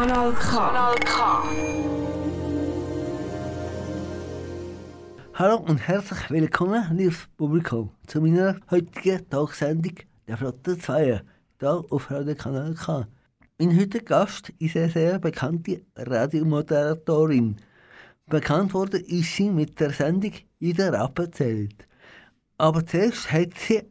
Kanal K. Kanal K. Hallo und herzlich willkommen, liebes Publikum, zu meiner heutigen Tagsendung der Flotte 2 hier auf Radio Kanal K. Mein heutiger Gast ist eine sehr bekannte Radiomoderatorin. Bekannt wurde ist sie mit der Sendung Jeder abzählt. Aber zuerst hat sie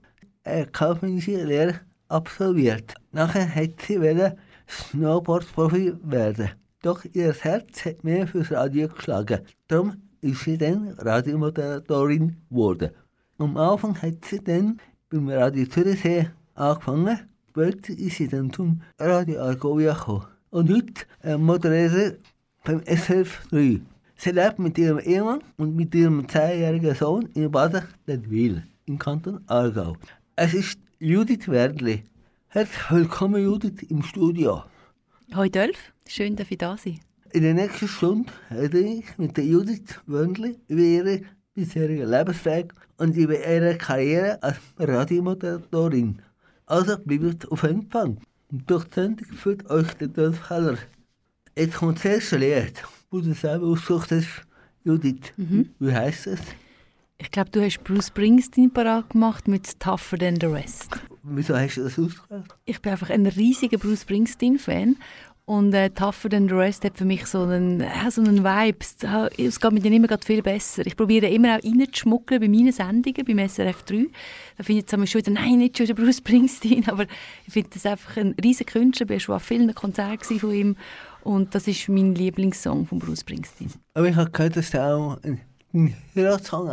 eine kaufmännische Lehre absolviert. Nachher hat sie wollen Snowboard-Profi werden. Doch ihr Herz hat mehr fürs Radio geschlagen. Darum ist sie dann Radiomoderatorin geworden. Am Anfang hat sie dann beim Radio Zürichsee angefangen. Später ist sie dann zum Radio Argovia gekommen. Und heute moderiert sie beim SRF 3. Sie lebt mit ihrem Ehemann und mit ihrem 10-jährigen Sohn in Bad Ledwil im Kanton Aargau. Es ist Judith Werdli. Herzlich willkommen, Judith, im Studio. Hoi Dolf, schön, dass ich da sein. In der nächsten Stunde rede ich mit der Judith Wendli über ihre bisherige Lebensweg und über ihre Karriere als Radiomoderatorin. Also bleibt auf Empfang. Und durch die Sendung führt euch der Dolf Heller. Jetzt kommt das erste Lied, wo du selber ausgesucht hast, Judith. Mhm. Wie heisst es? Ich glaube, du hast Bruce Springsteen parat gemacht mit Tougher Than The Rest. Wieso hast du das ausgewählt? Ich bin einfach ein riesiger Bruce Springsteen-Fan und äh, Tougher Than The Rest hat für mich so einen, äh, so einen Vibe. Es, es geht mit denen immer grad viel besser. Ich probiere immer auch reinzuschmuggeln bei meinen Sendungen, beim SRF 3. Da finde ich jetzt schon wieder, nein, nicht schon wieder Bruce Springsteen, aber ich finde das einfach ein riesiger Künstler. Ich war schon an vielen Konzerten von ihm und das ist mein Lieblingssong von Bruce Springsteen. Aber ich habe gehört, dass der auch ein, ein Hörerssong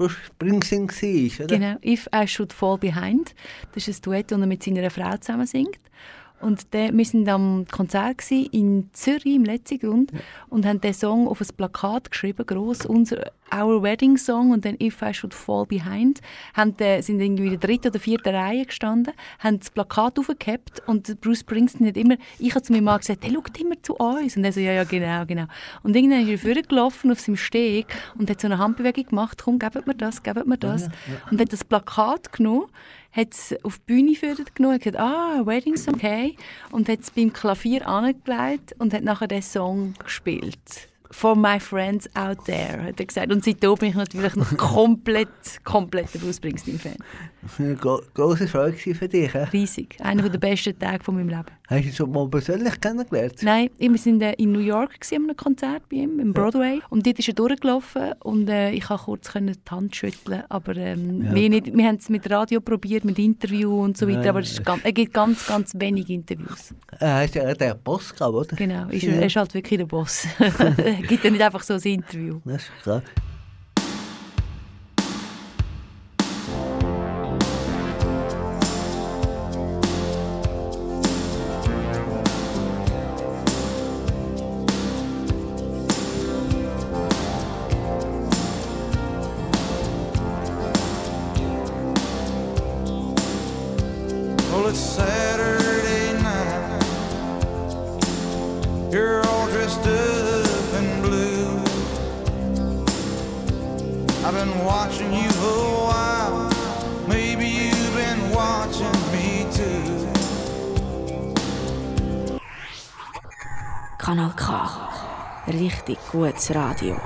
Bruce Springsteen war, oder? Genau, «If I Should Fall Behind». Das ist ein Duett, das er mit seiner Frau zusammen singt. Und der, wir waren am Konzert in Zürich, im letzten Grund, und haben den Song auf ein Plakat geschrieben, gross, unser «Our Wedding Song» und dann «If I Should Fall Behind». Haben, äh, sind irgendwie in der dritten oder vierten Reihe gestanden, haben das Plakat aufgehabt und Bruce Springsteen hat immer, ich habe zu meinem Mann gesagt, der schaut immer zu uns. Und er so, ja, ja, genau, genau. Und irgendwann ist er vorgelaufen auf seinem Steg und hat so eine Handbewegung gemacht, komm, gebt mir das, gebt mir das. Ja, ja. Und hat das Plakat genommen, hat es auf die Bühne geführt genommen, hat gesagt, ah, Wedding Song, okay. Und hat es beim Klavier angelegt und hat nachher den Song gespielt. For my friends out there, hat er gesagt. Und seitdem bin ich natürlich noch komplett, komplett ein Bruce Springsteen-Fan. Das war eine gro grosse Freude für dich. He? Riesig. Einer der besten Tage von meinem Leben. Hast du ihn schon mal persönlich kennengelernt? Nein, wir waren äh, in New York an einem Konzert bei ihm, im Broadway. Und dort ist er durchgelaufen und äh, ich konnte kurz können die Hand schütteln. Aber ähm, Ja. wir, nicht, wir haben es mit Radio probiert, mit Interview und so weiter. Ja, aber es ist ganz, er gibt ganz, ganz wenig Interviews. Er hast ja den Boss gehabt, oder? Genau, ist, Ja. er ist halt wirklich der Boss. er gibt ja nicht einfach so ein Interview. Das ist klar. Kanal K. Richtig gutes Radio.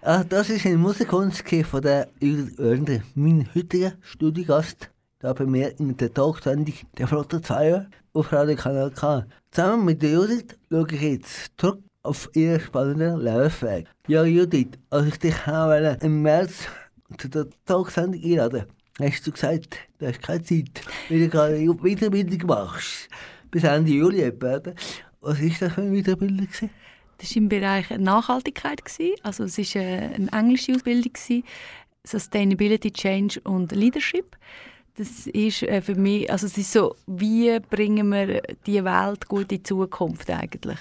Ah, das ist ein Musikkunst von der Judith Oernder, mein heutiger Studiogast, da bei mir in der Talksendung der Flotte 2 auf Radio Kanal K. Zusammen mit der Judith schaue ich jetzt zurück auf ihren spannenden Lebensweg. Ja, Judith, als ich dich wollte im März zu der Talksendung einladen hast du gesagt, du hast keine Zeit, weil du gerade Weiterbildung machst. Bis Ende Juli etwa. Was war das für eine Weiterbildung? gewesen? Das war im Bereich Nachhaltigkeit. gewesen. Also es war äh, eine englische Ausbildung. gewesen. Sustainability, Change und Leadership. Das ist äh, für mich, also es ist so, wie bringen wir die Welt gut in die Zukunft eigentlich?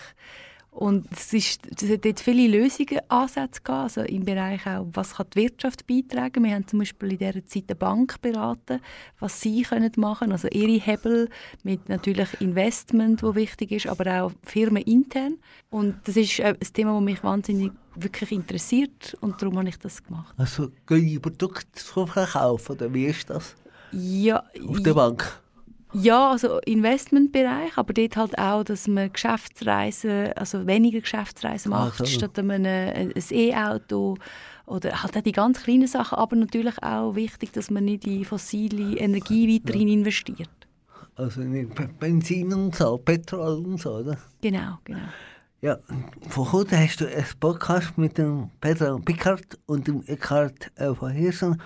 Und es, ist, es hat dort viele Lösungen, Ansätze gehabt, also im Bereich auch, was kann die Wirtschaft beitragen. Wir haben zum Beispiel in dieser Zeit eine Bank beraten, was sie können machen also ihre Hebel mit natürlich Investment, wo wichtig ist, aber auch Firmen intern. Und das ist äh, ein Thema, das mich wahnsinnig wirklich interessiert und darum habe ich das gemacht. Also, gehen die Produkte verkaufen, oder wie ist das? Ja, Auf der Bank? Ja, also Investmentbereich, aber dort halt auch, dass man Geschäftsreisen, also weniger Geschäftsreisen Ah, macht, so. statt einem, äh, ein E-Auto oder halt auch die ganz kleinen Sachen, aber natürlich auch wichtig, dass man nicht in fossile Energie weiterhin investiert. Also nicht Be- Benzin und so, Petrol und so, oder? Genau, genau. Ja, vor kurzem hast du einen Podcast mit dem Pedro Pickard und dem Eckhard äh, von Hirschen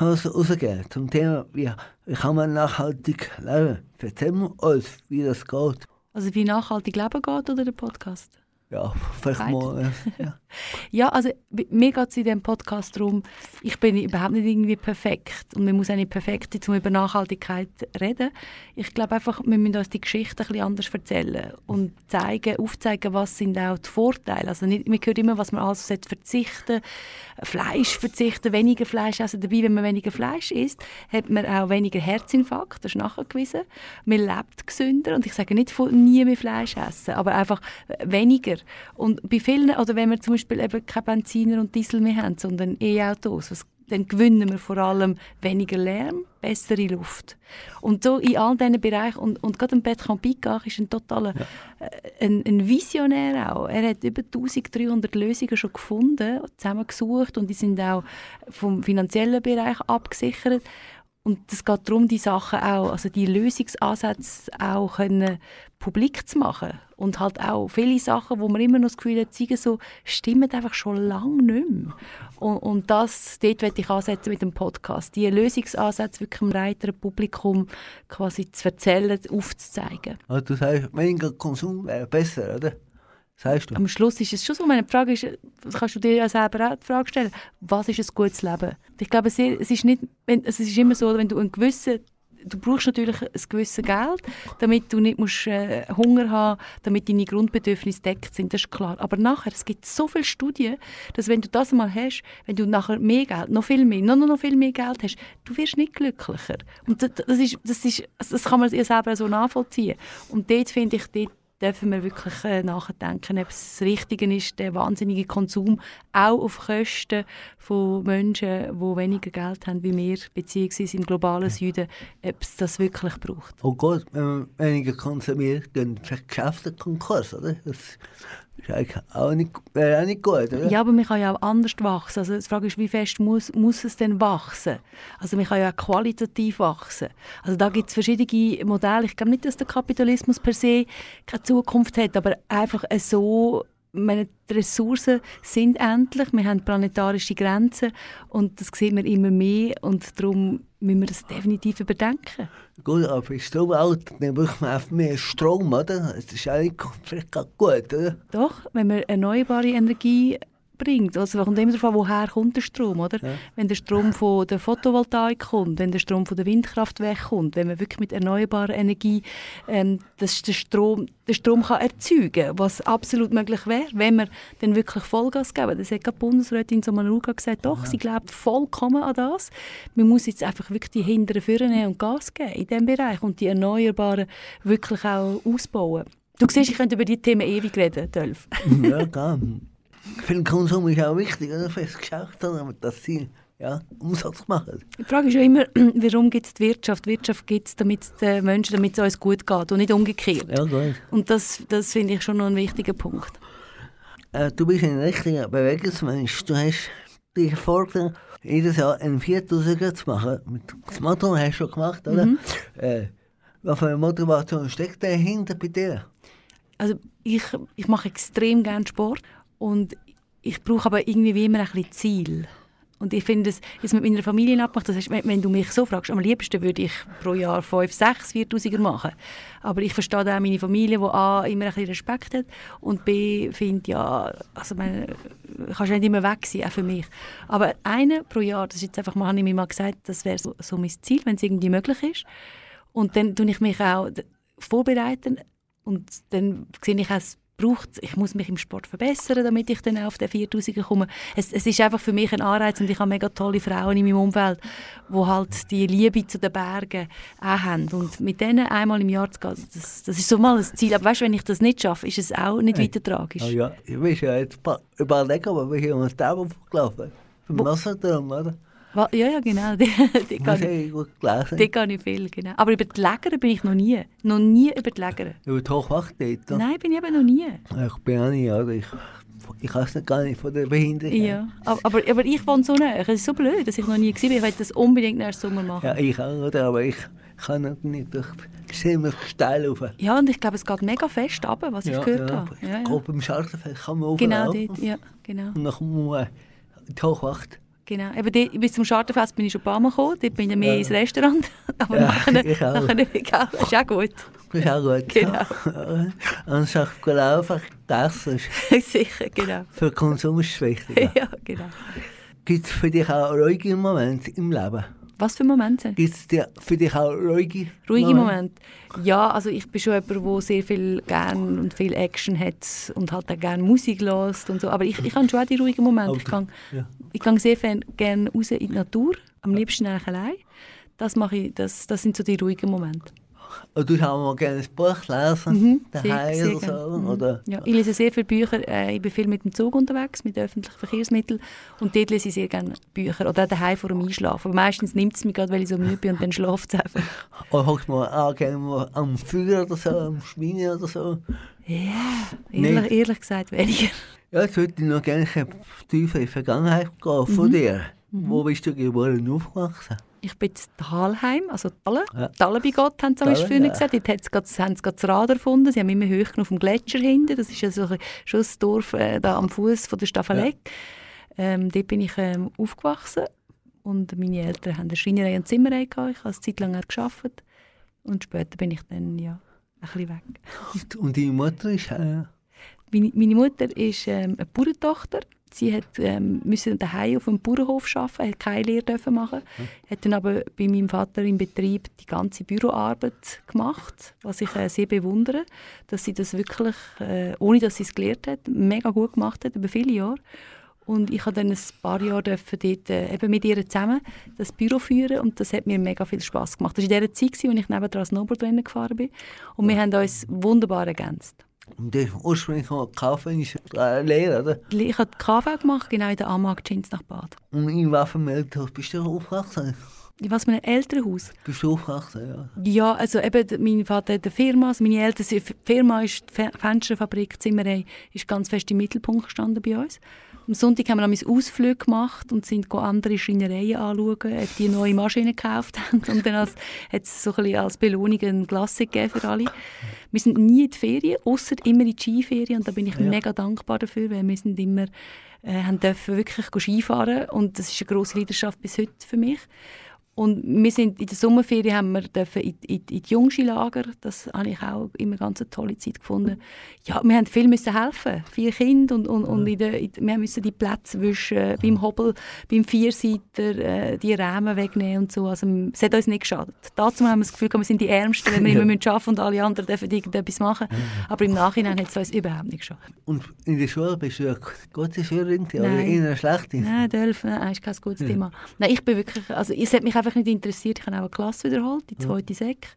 rausgegeben zum Thema, wie, wie kann man nachhaltig leben. Erzähl uns, wie das geht. Also wie nachhaltig leben geht oder der Podcast? Ja, vielleicht Beides. mal. Äh, ja. Ja, also mir geht es in diesem Podcast darum, ich bin überhaupt nicht irgendwie perfekt und man muss auch nicht perfekt sein, um über Nachhaltigkeit reden. Ich glaube einfach, wir müssen uns die Geschichte ein bisschen anders erzählen und zeigen, aufzeigen, was sind auch die Vorteile. Also nicht, man hört immer, was man alles verzichten Fleisch verzichten, weniger Fleisch essen. Dabei, wenn man weniger Fleisch isst, hat man auch weniger Herzinfarkt, das ist nachgewiesen. Man lebt gesünder und ich sage nicht von nie mehr Fleisch essen, aber einfach weniger. Und bei vielen, oder wenn wir zum Beispiel eben keine Benziner und Diesel mehr haben, sondern E-Autos, was dann gewinnen wir vor allem weniger Lärm, bessere Luft. Und so in all diesen Bereichen, und, und gerade Bertrand Piccard ist ein totaler, äh, ein, ein Visionär auch. Er hat über 1300 Lösungen schon gefunden, zusammengesucht und die sind auch vom finanziellen Bereich abgesichert. Und es geht darum, die Sachen auch, also die Lösungsansätze auch können publik zu machen. Und halt auch viele Sachen, wo man immer noch das Gefühl hat, zeigen so, stimmen einfach schon lange nicht mehr. Und, und das, dort möchte ich ansetzen mit dem Podcast. Die Lösungsansätze wirklich einem breiteren Publikum quasi zu erzählen, aufzuzeigen. Also du sagst, weniger Konsum wäre besser, oder? Sagst du? Am Schluss ist es schon so, meine Frage ist, kannst du dir ja selber auch die Frage stellen, was ist ein gutes Leben? Ich glaube, es ist, nicht, es ist immer so, wenn du einen gewissen Du brauchst natürlich ein gewisses Geld, damit du nicht musst, äh, Hunger haben damit deine Grundbedürfnisse deckt sind, das ist klar. Aber nachher, es gibt so viele Studien, dass wenn du das mal hast, wenn du nachher mehr Geld, noch viel mehr, noch, noch, noch viel mehr Geld hast, du wirst nicht glücklicher. Und das, das, ist, das, ist, das kann man ja selber so nachvollziehen. Und dort finde ich, dort dürfen wir wirklich äh, nachdenken, ob es das Richtige ist, der wahnsinnige Konsum auch auf Kosten von Menschen, die weniger Geld haben wie wir, beziehungsweise im globalen Süden, ob es das wirklich braucht. Oh Gott, wenn man weniger konsumiert, dann verschafft der Konkurs, oder? Das ist eigentlich auch nicht, wäre auch nicht gut, oder? Ja, aber man kann ja auch anders wachsen. Also die Frage ist, wie fest muss, muss es denn wachsen? Also man kann ja auch qualitativ wachsen. Also da gibt es verschiedene Modelle. Ich glaube nicht, dass der Kapitalismus per se keine Zukunft hat, aber einfach so meine, die Ressourcen sind endlich, wir haben planetarische Grenzen und das sieht man immer mehr und darum müssen wir das definitiv überdenken. Gut, aber bei Stromalter, dann braucht man einfach mehr Strom, oder? Das ist eigentlich vielleicht gut, oder? Doch, wenn man erneuerbare Energie bringt, also kommt immer an, woher kommt der Strom, oder? Ja. Wenn der Strom von der Photovoltaik kommt, wenn der Strom von der Windkraftwerke kommt, wenn man wirklich mit erneuerbarer Energie ähm, das, der Strom, den Strom kann erzeugen was absolut möglich wäre, wenn wir dann wirklich Vollgas geben. Das hat die Bundesrätin Sommaruga gesagt, doch, sie glaubt vollkommen an das. Man muss jetzt einfach wirklich die Hinteren vornehmen und Gas geben in diesem Bereich und die Erneuerbaren wirklich auch ausbauen. Du siehst, ich könnte über die Themen ewig reden, Dolph. ja, klar. Für den Konsum ist auch wichtig, oder? Für das Geschäft, oder? dass sie ja, Umsatz machen. Die Frage ist ja immer, warum gibt es die Wirtschaft? Die Wirtschaft gibt es, damit es den Menschen, damit es uns gut geht und nicht umgekehrt. Ja, gut. Und das, das finde ich schon noch ein wichtiger Punkt. Äh, du bist ein richtiger Bewegungsmensch. Du hast dir vorgenommen, jedes Jahr einen 4000er zu machen. Das Motto hast du schon gemacht, oder? Äh, was für eine Motivation steckt dahinter bei dir? Also ich, ich mache extrem gerne Sport und ich brauche aber irgendwie wie immer ein bisschen Ziel. Und ich finde es jetzt mit meiner Familie abmacht, das heißt, wenn, du mich so fragst, am liebsten würde ich pro Jahr 5, 6, 4000er machen. Aber ich verstehe auch meine Familie, die A, immer ein bisschen Respekt hat und B, findet, ja, also meine, kannst nicht immer weg sein, auch für mich. Aber eine pro Jahr, das ist jetzt einfach mal, habe ich mir mal gesagt, das wäre so, so mein Ziel, wenn es irgendwie möglich ist. Und dann tue ich mich auch vorbereiten und dann sehe ich auch, braucht, ich muss mich im Sport verbessern, damit ich dann auf den 4000er komme. Es, es ist einfach für mich ein Anreiz und ich habe mega tolle Frauen in meinem Umfeld, die halt die Liebe zu den Bergen auch haben. Und mit denen einmal im Jahr zu gehen, das, das ist so mal ein Ziel. Aber weißt, wenn ich das nicht schaffe, ist es auch nicht weiter tragisch. Ah, ja, ich weiß ja jetzt überlegen, aber wir um das Tauber gelaufen. Vom Wasser drum, oder? Wa- Ja, ja, genau. Die, die, kann, ich gut gelesen. die kann ich viel, genau. Aber über die Läger bin ich noch nie. Noch nie über die Läger. Über die Hochwacht dort. oder? Nein, bin ich eben noch nie. Ich bin auch nicht, oder? Ich, ich weiß nicht gar nicht von der Behinderung. Ja. Aber, aber, ich wohne so nah. Es ist so blöd, dass ich noch nie war. Ich möchte das unbedingt nächsten Sommer machen. Ja, ich auch, oder? Aber ich kann nicht, durch ziemlich steil rauf. Ja, und ich glaube, es geht mega fest runter, was ich gehört ja. habe. Ja, ja. Grob im Schartenfeld kann man Genau rauflaufen. dort, ja, genau. Und dann kommt man die Hochwacht. Genau. Eben dort, bis zum Schartenfest bin ich schon ein paar Mal gekommen. Dort bin ich mehr Ja. ins Restaurant. Aber Ja, nachher, ich auch. nachher bin ich auch, ist auch gut. Das ist auch gut. Genau. Gelaufen, gegessen ist Sicher, genau. für den Konsum ist es wichtig. ja, genau. Gibt es für dich auch ruhige Momente im Leben? Was für Momente? Gibt es für dich auch ruhige Ruhige Momente. Ja, also ich bin schon jemand, der sehr viel gern und viel Action hat und halt auch gerne Musik hört und so. Aber ich, ich habe schon auch die ruhigen Momente. Ich gehe Ja. ich sehr gerne raus in die Natur, am liebsten eigentlich allein. Das, mache ich, das, das sind so die ruhigen Momente. Und du auch mal gerne ein Buch lesen, Mhm, daheim oder gern. so? Mhm. Oder? Ja, ich lese sehr viele Bücher. Äh, ich bin viel mit dem Zug unterwegs, mit öffentlichen Verkehrsmitteln. Und dort lese ich sehr gerne Bücher. Oder auch daheim vor dem Einschlafen. Aber meistens nimmt es mich gerade, weil ich so müde bin und dann schlaft es einfach. Oder hockst du mal auch gerne mal am Feuer oder so, am Schmine oder so? Ja, Nicht? ehrlich, ehrlich gesagt weniger. Ja, jetzt würde ich noch gerne tiefer in die Vergangenheit gehen von dir. Wo bist du geboren und aufgewachsen? Ich bin in Talheim, also Talle. Ja. Talle bei Gott, haben sie am Talle, früher ja. gesagt. Dort grad- haben sie gerade das Rad erfunden. Sie haben immer hoch auf dem Gletscher hinten. Das ist ja so ein, schon das Dorf äh, da am Fuß der Staffelegg. Ähm, dort bin ich ähm, aufgewachsen. Und meine Eltern haben eine Schreinerei und Zimmerei gehabt. Ich habe eine Zeit lang gearbeitet. Und später bin ich dann ja, ein bisschen weg. Und, und deine Mutter ist äh, Meine, meine Mutter ist ähm, eine Bauerntochter. Sie hat ähm, müssen daheim auf einem Bauernhof arbeiten, hat keine Lehre dürfen machen, hat dann aber bei meinem Vater im Betrieb die ganze Büroarbeit gemacht, was ich äh, sehr bewundere, dass sie das wirklich, äh, ohne dass sie es gelernt hat, mega gut gemacht hat über viele Jahre. Und ich habe dann ein paar Jahre dürfen dort, äh, eben mit ihr zusammen das Büro führen und das hat mir mega viel Spaß gemacht. Das war in der Zeit, als ich nebendran Snowboardrennen gefahren bin und wir haben uns wunderbar ergänzt. Und hast ursprünglich mal kaufmännische äh, Lehre, oder? Ich habe die KV gemacht, genau in der Amag Gins nach Bad. Und in Waffenmeldhaus bist du aufgewachsen? In was, meinem Elternhaus? Bist du aufgewachsen, ja. Ja, also eben, mein Vater hat eine Firma, also meine Eltern, die Firma ist die Fe- Fensterfabrik, Zimmerei, ist ganz fest im Mittelpunkt gestanden bei uns. Am Sonntag haben wir noch Ausflug gemacht und sind andere Schreinereien anschauen, ob die neue Maschinen gekauft haben. Und dann als, hat es so ein bisschen als Belohnung eine Klasse gegeben für alle. Wir sind nie in die Ferien, außer immer in die Skiferien. Und da bin ich mega dankbar dafür, weil wir sind immer, äh, haben dürfen wirklich Skifahren und das ist eine grosse Leidenschaft bis heute für mich. Und wir sind in der Sommerferien haben wir dürfen in, in, in die Jungskilager. Das habe ich auch immer ganz eine tolle Zeit gefunden. Ja, wir haben viel müssen helfen, vier Kinder und, und, und in der, in, wir mussten die Plätze wischen, beim Hobel, beim Vierseiter, äh, die Rahmen wegnehmen und so. Also es hat uns nicht geschadet. Dazu haben wir das Gefühl, wir sind die Ärmsten, wenn wir immer müssen arbeiten und alle anderen dürfen irgendetwas machen. Aber im Nachhinein hat es uns überhaupt nicht geschadet. Und in der Schule bist du eine gute Schülerin oder eher schlechte? Nein, Delf, nein, ist kein gutes Thema. Nein, ich bin wirklich, also es hat mich einfach nicht interessiert. Ich habe auch eine Klasse wiederholt, die zweite Sek.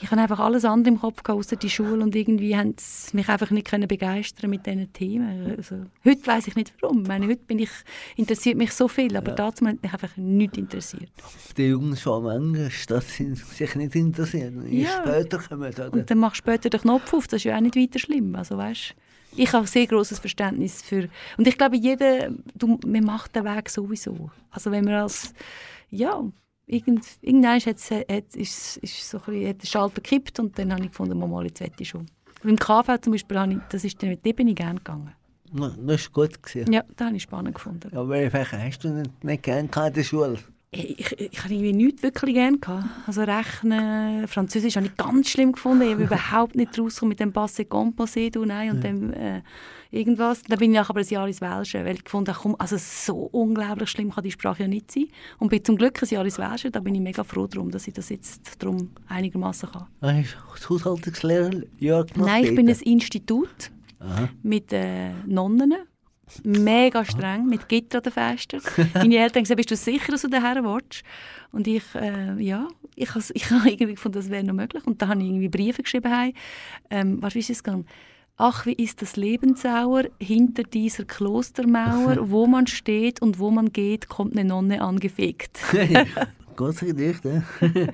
Ich habe einfach alles andere im Kopf außer die Schule und irgendwie haben sie mich einfach nicht können begeistern mit diesen Themen. Also, heute weiß ich nicht warum. Ich meine, heute bin ich, interessiert mich so viel, aber dazu hat mich einfach nicht interessiert. Die Jungen schon manchmal, dass sie sich nicht interessieren. Je Ja. später kommen, oder? Und dann machst du später den Knopf auf, das ist ja auch nicht weiter schlimm. Also, weißt, ich habe sehr großes Verständnis für... Und ich glaube, jeder, du, man macht den Weg sowieso. Also wenn man als... Ja, irgend, irgendwann hat, hat, ist, ist so ein bisschen, hat der Schalter gekippt und dann habe ich gefunden, mal, mal jetzt will ich schon. Und Im KV zum Beispiel, habe ich, das ist, dann- dort bin ich gerne gegangen. Das war gut. Gewesen. Ja, das habe ich spannend gefunden. Aber welche Fächer hast du nicht, nicht gerne in der Schule? Ich, ich, ich habe irgendwie nichts wirklich gerne gehabt. Also Rechnen, Französisch habe ich ganz schlimm gefunden. Ich habe überhaupt nicht rausgekommen mit dem Passé Composé, du nein, und dem äh, irgendwas. Dann bin ich aber ein Jahr ins Welsche, weil ich gefunden habe, komm, also so unglaublich schlimm kann die Sprache ja nicht sein. Und bin zum Glück ein Jahr ins Welsche, da bin ich mega froh darum, dass ich das jetzt drum einigermaßen kann. Hast du das Haushaltungslehrer gemacht? Nein, ich bin ein Institut Aha. mit äh, Nonnen. Mega streng, mit Gitter an den Fenstern. Meine Eltern haben gesagt, bist du sicher, dass du daher willst? Und ich, äh, ja, ich habe ich hab irgendwie gefunden, das wäre noch möglich. Und da habe ich irgendwie Briefe geschrieben. Ähm, was ist es gegangen? Ach, wie ist das Leben sauer, hinter dieser Klostermauer, wo man steht und wo man geht, kommt eine Nonne angefegt. Gutes Gedicht, ne?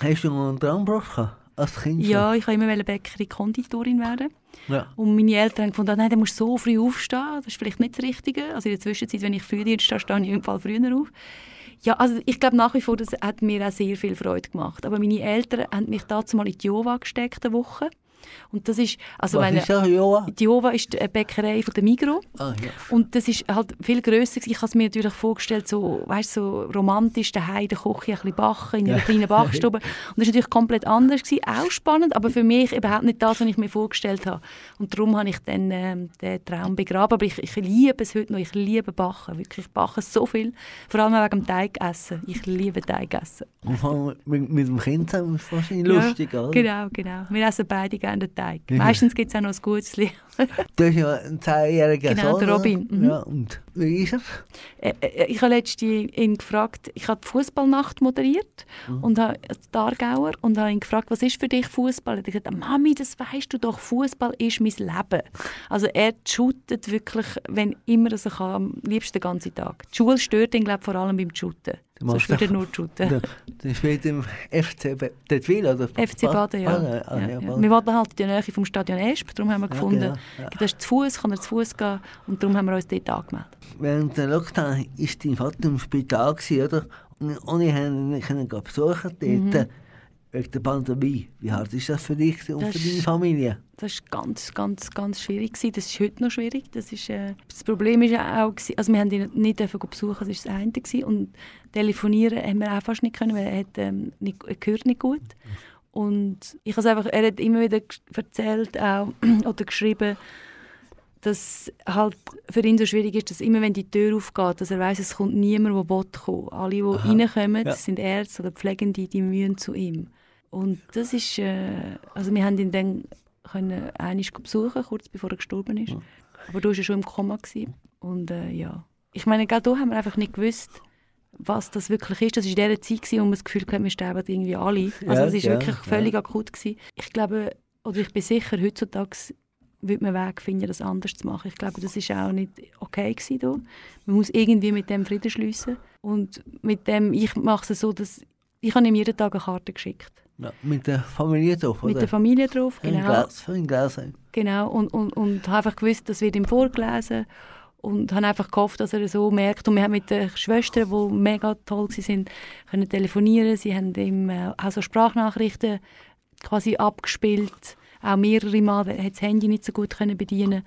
Hast du einen Traumberuf gehabt? Als Kind? Ja, ich wollte immer Bäckerin Konditorin werden. ja. Und meine Eltern haben gefunden, nein, du musst so früh aufstehen, das ist vielleicht nicht das Richtige. Also in der Zwischenzeit, wenn ich Frühdienst stehe, stehe ich jeden Fall früher auf. Ja, also ich glaube nach wie vor, das hat mir auch sehr viel Freude gemacht. Aber meine Eltern haben mich dazu mal in die Jova gesteckt, eine Woche. Und das ist, also Was meine, ist das, Joa? die Jova ist eine Bäckerei von der Migros. Ah, ja. Und das ist halt viel grösser. Ich habe es mir natürlich vorgestellt, so, weißt, so romantisch, daheim der Küche ein bisschen backen, in einer kleinen Backstube. Und das war natürlich komplett anders. Gewesen. Auch spannend, aber für mich überhaupt nicht das, was ich mir vorgestellt habe. Und darum habe ich dann ähm, den Traum begraben. Aber ich, ich liebe es heute noch. Ich liebe Backen. Wirklich, ich backe so viel. Vor allem wegen dem Teigessen. Ich liebe Teigessen. Und mit, mit dem Kind zusammen ist es wahrscheinlich lustig, ja, oder? Genau, genau. Wir essen beide gerne den Teig. Meistens gibt es auch noch ein gutes. Du hast ja einen zehnjährigen Genau, Sohn. der oder? Robin, mhm. Ja, und wie ist er? Äh, äh, ich habe letztens ihn gefragt, ich habe die Fußballnacht moderiert und habe als Aargauer und habe ihn gefragt, was ist für dich Fußball? Er hat gesagt, Mami, das weißt du doch, Fußball ist mein Leben. Also er shootet wirklich, wenn immer er kann, am liebsten den ganzen Tag. Die Schule stört ihn, glaube vor allem beim Shooten. Doch- nur shooten. Der, der spielt im FC Dettwil, oder? FC Baden, ja. Baden, ah, ja, ja, ja. Baden. Wir wollten halt in der Nähe vom Stadion Esp, darum haben wir Ja, gefunden, genau, ja. das ist zu Fuß, kann er zu Fuß gehen und darum haben wir uns dort angemeldet. Während der Lockdown war dein Vater im Spital, oder? Und ohne ihn nicht können gehen besuchen dort, Mhm. Wegen der Pandemie. Wie hart ist das für dich und Das für deine Familie? Das war ganz, ganz, ganz schwierig. Gewesen. Das ist heute noch schwierig. Das, ist, äh, das Problem ist ja auch, gewesen- also wir haben ihn nicht dürfen besuchen, das war das eine. Gewesen. Und telefonieren haben wir auch fast nicht können, weil er, hat, ähm, nicht, er hört nicht gut. Und ich has einfach, er hat immer wieder erzählt auch, oder geschrieben, dass halt für ihn so schwierig ist, dass immer wenn die Tür aufgeht, dass er weiß, es kommt niemand, der will kommen. Alle, die reinkommen, Ja. sind Ärzte oder Pflegende, die mühen zu ihm. Und das ist, äh, also wir haben ihn dann können einmal besuchen, kurz bevor er gestorben ist. Aber da war er schon im Koma. Gewesen. Und äh, ja, ich meine, gerade da haben wir einfach nicht gewusst, was das wirklich ist. Das war in der Zeit, gewesen, wo man das Gefühl hatte, wir sterben irgendwie alle. Also Ja, es war ja, wirklich ja. völlig akut. Gewesen. Ich glaube, oder ich bin sicher, heutzutage würde man einen Weg finden, das anders zu machen. Ich glaube, das ist auch nicht okay gewesen da. Man muss irgendwie mit dem Frieden schließen. Und mit dem, ich mache es so, dass ich habe ihm jeden Tag eine Karte geschickt. Ja, mit der Familie drauf, Mit oder? der Familie drauf, Ein genau. Glas, ein Glas. ein. Genau, und, und, und habe einfach gewusst, das wird ihm vorgelesen und habe einfach gehofft, dass er es so merkt. Und wir haben mit den Schwestern, die mega toll waren, können telefonieren. Sie haben ihm äh, auch so Sprachnachrichten quasi abgespielt. Auch mehrere Mal, er hat das Handy nicht so gut können bedienen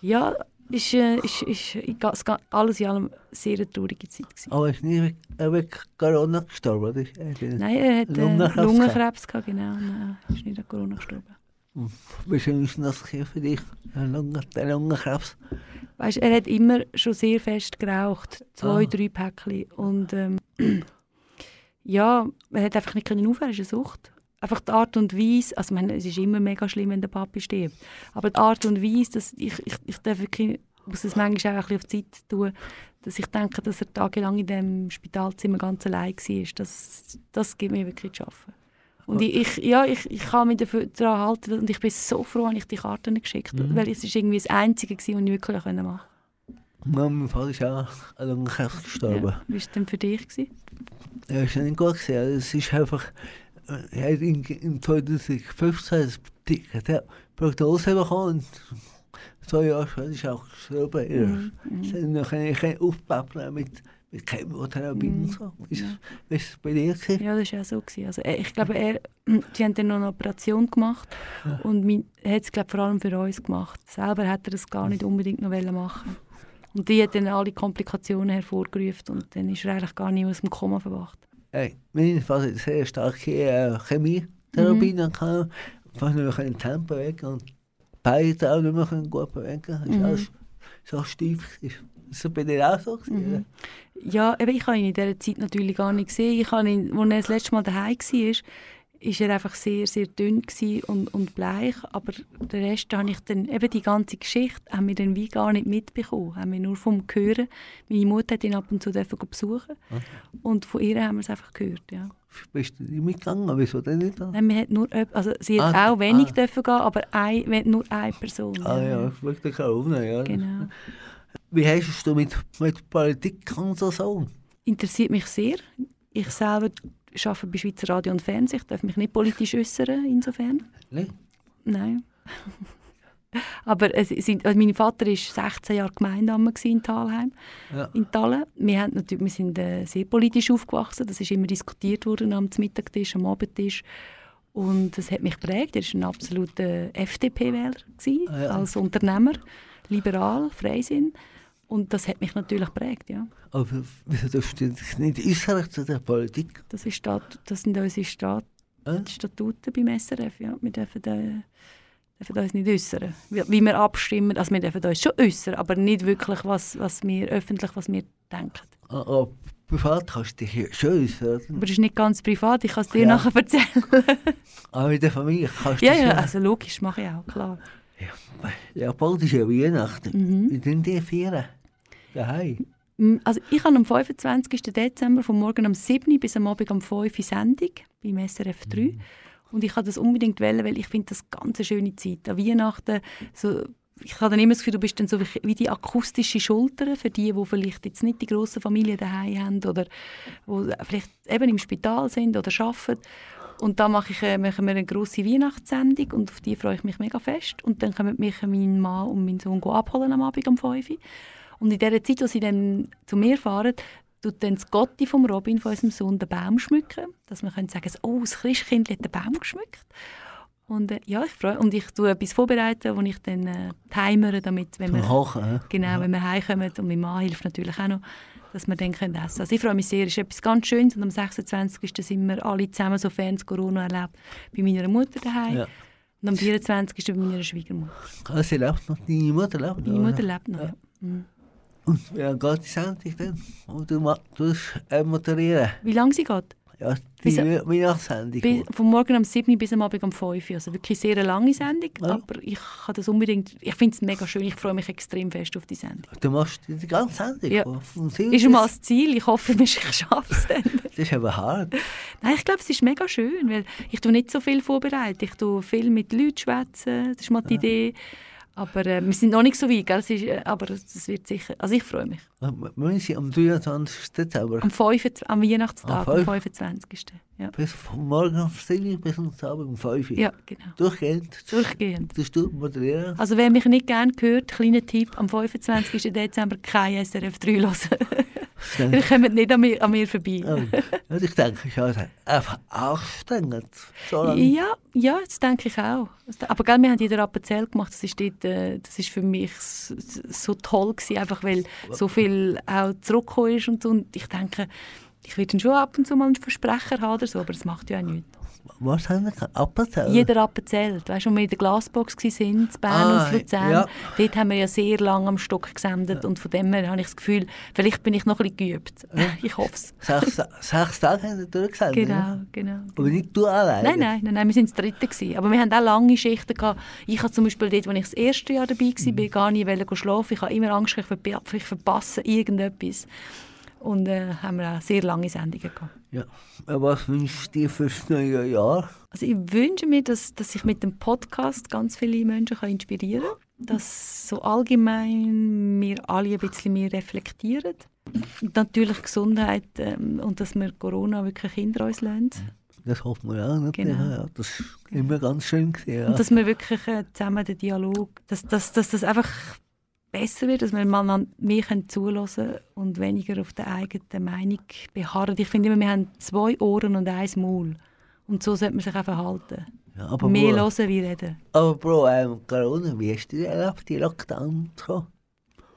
Ja, ist, äh, ist, ist, ist alles in allem eine sehr traurige Zeit. Gewesen. Aber ist wegen- er wegen Corona gestorben, oder? Er hat- Nein, er hat äh, Lungenkrebs Lungenkrebs, gehabt, genau. Nein, er ist nicht an Corona gestorben. Wie schön ist das für dich, der Lunge- der Lungenkrebs? Weißt, er hat immer schon sehr fest geraucht, zwei, Ah. drei Päckchen. Und ähm, ja, er hat einfach nicht aufhören, es ist eine Sucht. Einfach die Art und Weise, also ich meine, es ist immer mega schlimm, wenn der Papi stirbt, aber die Art und Weise, dass ich, ich, ich darf wirklich, muss es manchmal auch ein bisschen auf die Zeit tun, dass ich denke, dass er tagelang in dem Spitalzimmer ganz allein war, das, das gibt mir wirklich zu schaffen. Und ich, ich, ja, ich, ich kann mich dafür daran halten und ich bin so froh, dass ich die Karten geschickt habe, weil es ist irgendwie das Einzige was ich wirklich machen konnte. Ja, mein Vater ist auch an Lungenkrebs gestorben. Ja. Wie war es denn für dich? Gewesen? Er ist nicht gut gewesen. Also, Es ist einfach, hat in, in 2015 die Prognose bekommen und zwei Jahre später ist er auch gestorben. Mhm. Sie haben noch keine, aufgepäppelt mit, mit Chemotherapie und so. Ist, wie ist es bei dir gewesen? Ja, das war auch so. Gewesen. Also, er- ich glaube, er, sie haben dann noch eine Operation gemacht und mein, er hat es glaub, vor allem für uns gemacht. Selber hätte er es gar nicht unbedingt noch wollen machen Und die hat dann alle Komplikationen hervorgerufen und dann ist er eigentlich gar nicht aus dem Koma verwacht. Hey, mein Vater hat sehr starke äh, Chemietherapie Mhm. Fast nur noch die Hände bewegen und die Beine auch nicht mehr können gut bewegen. Das Mhm. alles so steif. Das bei dir auch so? gewesen, Mhm. Ja, eben, ich habe ihn in dieser Zeit natürlich gar nicht gesehen. Ich habe ihn, als er das letzte Mal daheim war, ist er einfach sehr, sehr dünn und, und bleich. Aber den Rest habe ich dann, eben die ganze Geschichte, haben wir dann wie gar nicht mitbekommen. Haben wir nur vom Hören. Meine Mutter hat ihn ab und zu dürfen besuchen. Und von ihr haben wir es einfach gehört, ja. Bist du nicht mitgegangen? Wieso denn nicht? Nein, wir hat nur, also sie hat Ah, auch wenig ah. dürfen gehen, aber ein, nur eine Person. ah ja, ich wollte dich auch ja. Genau. Wie hast du mit, mit Politik und so so? Interessiert mich sehr. Ich selber arbeite bei Schweizer Radio und Fernsehen. Ich darf mich nicht politisch äußern, insofern. Ne? Nein. Aber es sind, also mein Vater war 16 Jahre Gemeindeamt gewesen in Thalheim, Ja. in Thallen. Wir, haben natürlich, wir sind äh, sehr politisch aufgewachsen. Das ist immer diskutiert worden am Mittagtisch, am Abendtisch. Und das hat mich geprägt. Er war ein absoluter FDP-Wähler Ah, ja. als Unternehmer, liberal, Freisinn. Und das hat mich natürlich geprägt, ja. Aber wieso darfst du dich nicht äußern zu der Politik? Das, ist Stat das sind unsere Stat Äh? Statuten beim SRF. Ja. Wir dürfen, äh, dürfen uns nicht äußern. Wie, wie wir abstimmen, also wir dürfen uns schon äußern, aber nicht wirklich, was, was wir öffentlich, was wir denken. Ah, ah, privat kannst du dich schon äußern. Aber das ist nicht ganz privat, ich kann es dir Ja. nachher erzählen. Aber in der Familie kannst du ja, ja, also logisch, mache ich auch, klar. Ja, bald ist ja Weihnachten. Mhm. Wie sind die feiern? Daheim? Mm, Also ich habe am 25. Dezember vom Morgen um 7 Uhr bis am Abend um 5 Uhr Sendung beim SRF 3. Und ich wollte das unbedingt wählen, weil ich finde das ganz eine schöne Zeit. An Weihnachten, so, ich habe dann immer das Gefühl, du bist dann so wie- wie die akustische Schulter für die, die vielleicht jetzt nicht die grossen Familien daheim haben oder wo vielleicht eben im Spital sind oder arbeiten. Und da mache ich, äh, machen wir eine grosse Weihnachtssendung und auf die freue ich mich mega fest. Und dann kommen mich mein Mann und mein Sohn abholen am Abend um 5 Uhr. Und in dieser Zeit, wo sie dann zu mir fahren, tut dann das Gotti vom Robin, von unserem Sohn, den Baum schmücken. Dass wir können sagen, oh, das Christkind hat den Baum geschmückt. Und äh, ja, ich freue Und ich tue etwas vorbereiten, wo ich dann äh, timere, damit, wenn Zum wir, Kochen, hä? genau, wenn wir heimkommen, und mein Mann hilft natürlich auch noch, dass wir dann können essen Also ich freue mich sehr, es ist etwas ganz Schönes. Und am 26. sind wir alle zusammen, sofern es Corona erlebt, bei meiner Mutter daheim. Ja. Und am 24. bei meiner Schwiegermutter. Ah, sie lebt noch, deine Mutter lebt noch. Meine Mutter ja. lebt noch. Ja. Mhm. Und ja, geht die Sendung dann? Und du tust äh, moderieren? Wie lange sie geht? Ja, die Bis- Weihnachtssendung. Bis, vom Morgen um 7 Uhr bis am Abend um 5 Uhr. Also wirklich sehr eine lange Sendung, Ja. aber ich kann das unbedingt, ich finde es mega schön, ich freue mich extrem fest auf die Sendung. Du machst die ganze Sendung? Ja. Ist schon mal das Ziel, ich hoffe, ich schaffe es dann. Das ist aber hart. Nein, ich glaube, es ist mega schön, weil ich tue nicht so viel vorbereiten. Ich tue viel mit Leuten schwätzen, das ist mal die Idee. Aber äh, wir sind noch nicht so weit, gell? Es ist, äh, aber es wird sicher, also ich freue mich. Wir sind am 23. Dezember. Am, 25, am Weihnachtstag, Am am fünf- 25. Ja, Bis vom Morgen um 7 Uhr bis am Abend um 5 Uhr. ja genau. Durchgehend. Durchgehend. Tust du moderieren? Also wer mich nicht gerne hört, kleiner Tipp, am 25. Dezember kein SRF 3 hören. Ihr kommt nicht an mir, an mir vorbei. Oh. Ja, ich denke, es ist also einfach anstrengend. So. Ja, ja, das denke ich auch. Aber gell, wir haben in der Appenzell gemacht, das ist, dort, äh, das ist für mich so toll gewesen, einfach weil so viel auch zurückgekommen ist und so. Und ich denke, ich werde dann schon ab und zu mal einen Versprecher haben oder so, aber das macht ja auch nichts. Was haben wir gehabt? Appenzell? Jeder Appenzelt, weißt du, wo wir in der Glasbox waren, in Bern Ah, und Luzern, ja. dort haben wir ja sehr lange am Stock gesendet und von dem her habe ich das Gefühl, vielleicht bin ich noch ein bisschen geübt. Ich hoffe es. Sechs, sechs Tage haben wir durchgesendet. Genau, genau. Aber nicht du alleine. Nein, nein, nein, nein, wir waren das dritte. Gewesen. Aber wir haben auch lange Schichten. Gehabt. Ich habe zum Beispiel dort, als ich das erste Jahr dabei war, Mhm. bin, gar nicht schlafen. Ich habe immer Angst, ich verpasse irgendetwas. Und äh, haben wir auch sehr lange Sendungen gehabt. Ja. Was wünschst du dir fürs neue Jahr? Also ich wünsche mir, dass, dass ich mit dem Podcast ganz viele Menschen kann inspirieren kann. Dass so allgemein wir alle ein bisschen mehr reflektieren. Und natürlich Gesundheit ähm, und dass wir Corona wirklich hinter uns lassen. Das hoffen wir auch natürlich. Genau. Ja, das war immer ganz schön. Gewesen, ja. Und dass wir wirklich äh, zusammen den Dialog, dass, dass, dass das einfach besser wird, dass wir mal an- mehr können zuhören und weniger auf der eigenen Meinung beharren. Ich finde immer, wir haben zwei Ohren und ein Maul. Und so sollte man sich auch verhalten. ja, aber mehr Bro, hören wie reden. aber Bro, ähm, Corona, wie hast du erlebt, die Lockdown? So?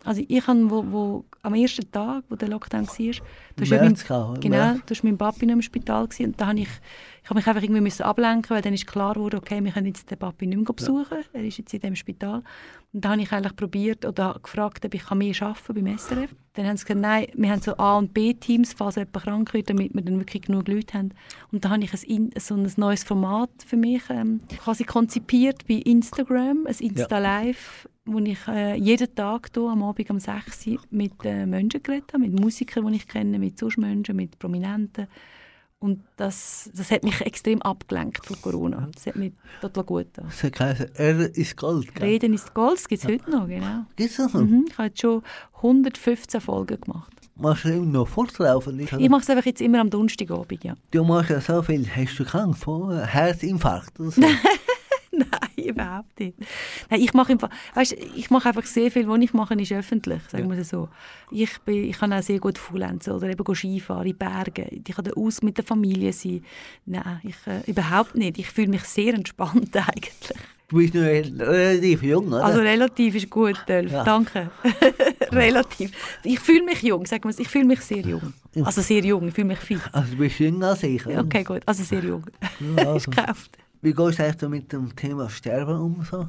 Also ich habe, wo, wo, am ersten Tag, wo der Lockdown war, da März mein, genau, da ist mein Papi noch im Spital gewesen, und da habe ich, ich habe mich einfach irgendwie müssen ablenken, weil dann ist klar wurde, okay, wir können jetzt den Papi nicht mehr besuchen, er ist jetzt in dem Spital. Und da habe ich eigentlich probiert oder gefragt, ob ich kann mehr arbeiten beim SRF. Dann haben sie gesagt, nein, wir haben so A- und B-Teams, falls jemand krank wird, damit wir dann wirklich genug Leute haben. Und da habe ich ein, In- so ein neues Format für mich ähm, quasi konzipiert bei Instagram, ein Insta-Live, wo ich äh, jeden Tag hier am Abend um 6 Uhr mit äh, Menschen geredet habe, mit Musikern, die ich kenne, mit sonst Menschen, mit Prominenten. Und das, das hat mich extrem abgelenkt von Corona. Das hat mir total gut getan. Er ist Gold. gell? Reden ist Gold, das gibt es heute noch, genau. Gibt's das noch? Mhm, ich habe jetzt schon 115 Folgen gemacht. Machst du immer noch fortlaufen? nicht? Ich mache es einfach jetzt immer am Donnerstagabend, ja. Du machst ja so viel. Hast du krank von Herzinfarkt oder so? Nein, überhaupt nicht. Nein, ich mache einfach, weißt, ich mache einfach sehr viel, was ich mache, ist öffentlich, sagen wir es so. Ich, bin, ich kann auch sehr gut faulenzen oder eben Skifahren in Bergen. Ich kann da aus mit der Familie sein. Nein, ich, äh, überhaupt nicht. Ich fühle mich sehr entspannt eigentlich. Du bist noch relativ jung, oder? Also relativ ist gut, Dolf. Ja. Danke. relativ. Ich fühle mich jung, sagen wir es. Ich fühle mich sehr jung. Also sehr jung, ich fühle mich fit. Also du bist jünger als ich. oder? Okay, gut. Also sehr jung. Ja, also. ist gekauft. Wie gehst du eigentlich so mit dem Thema Sterben um? So?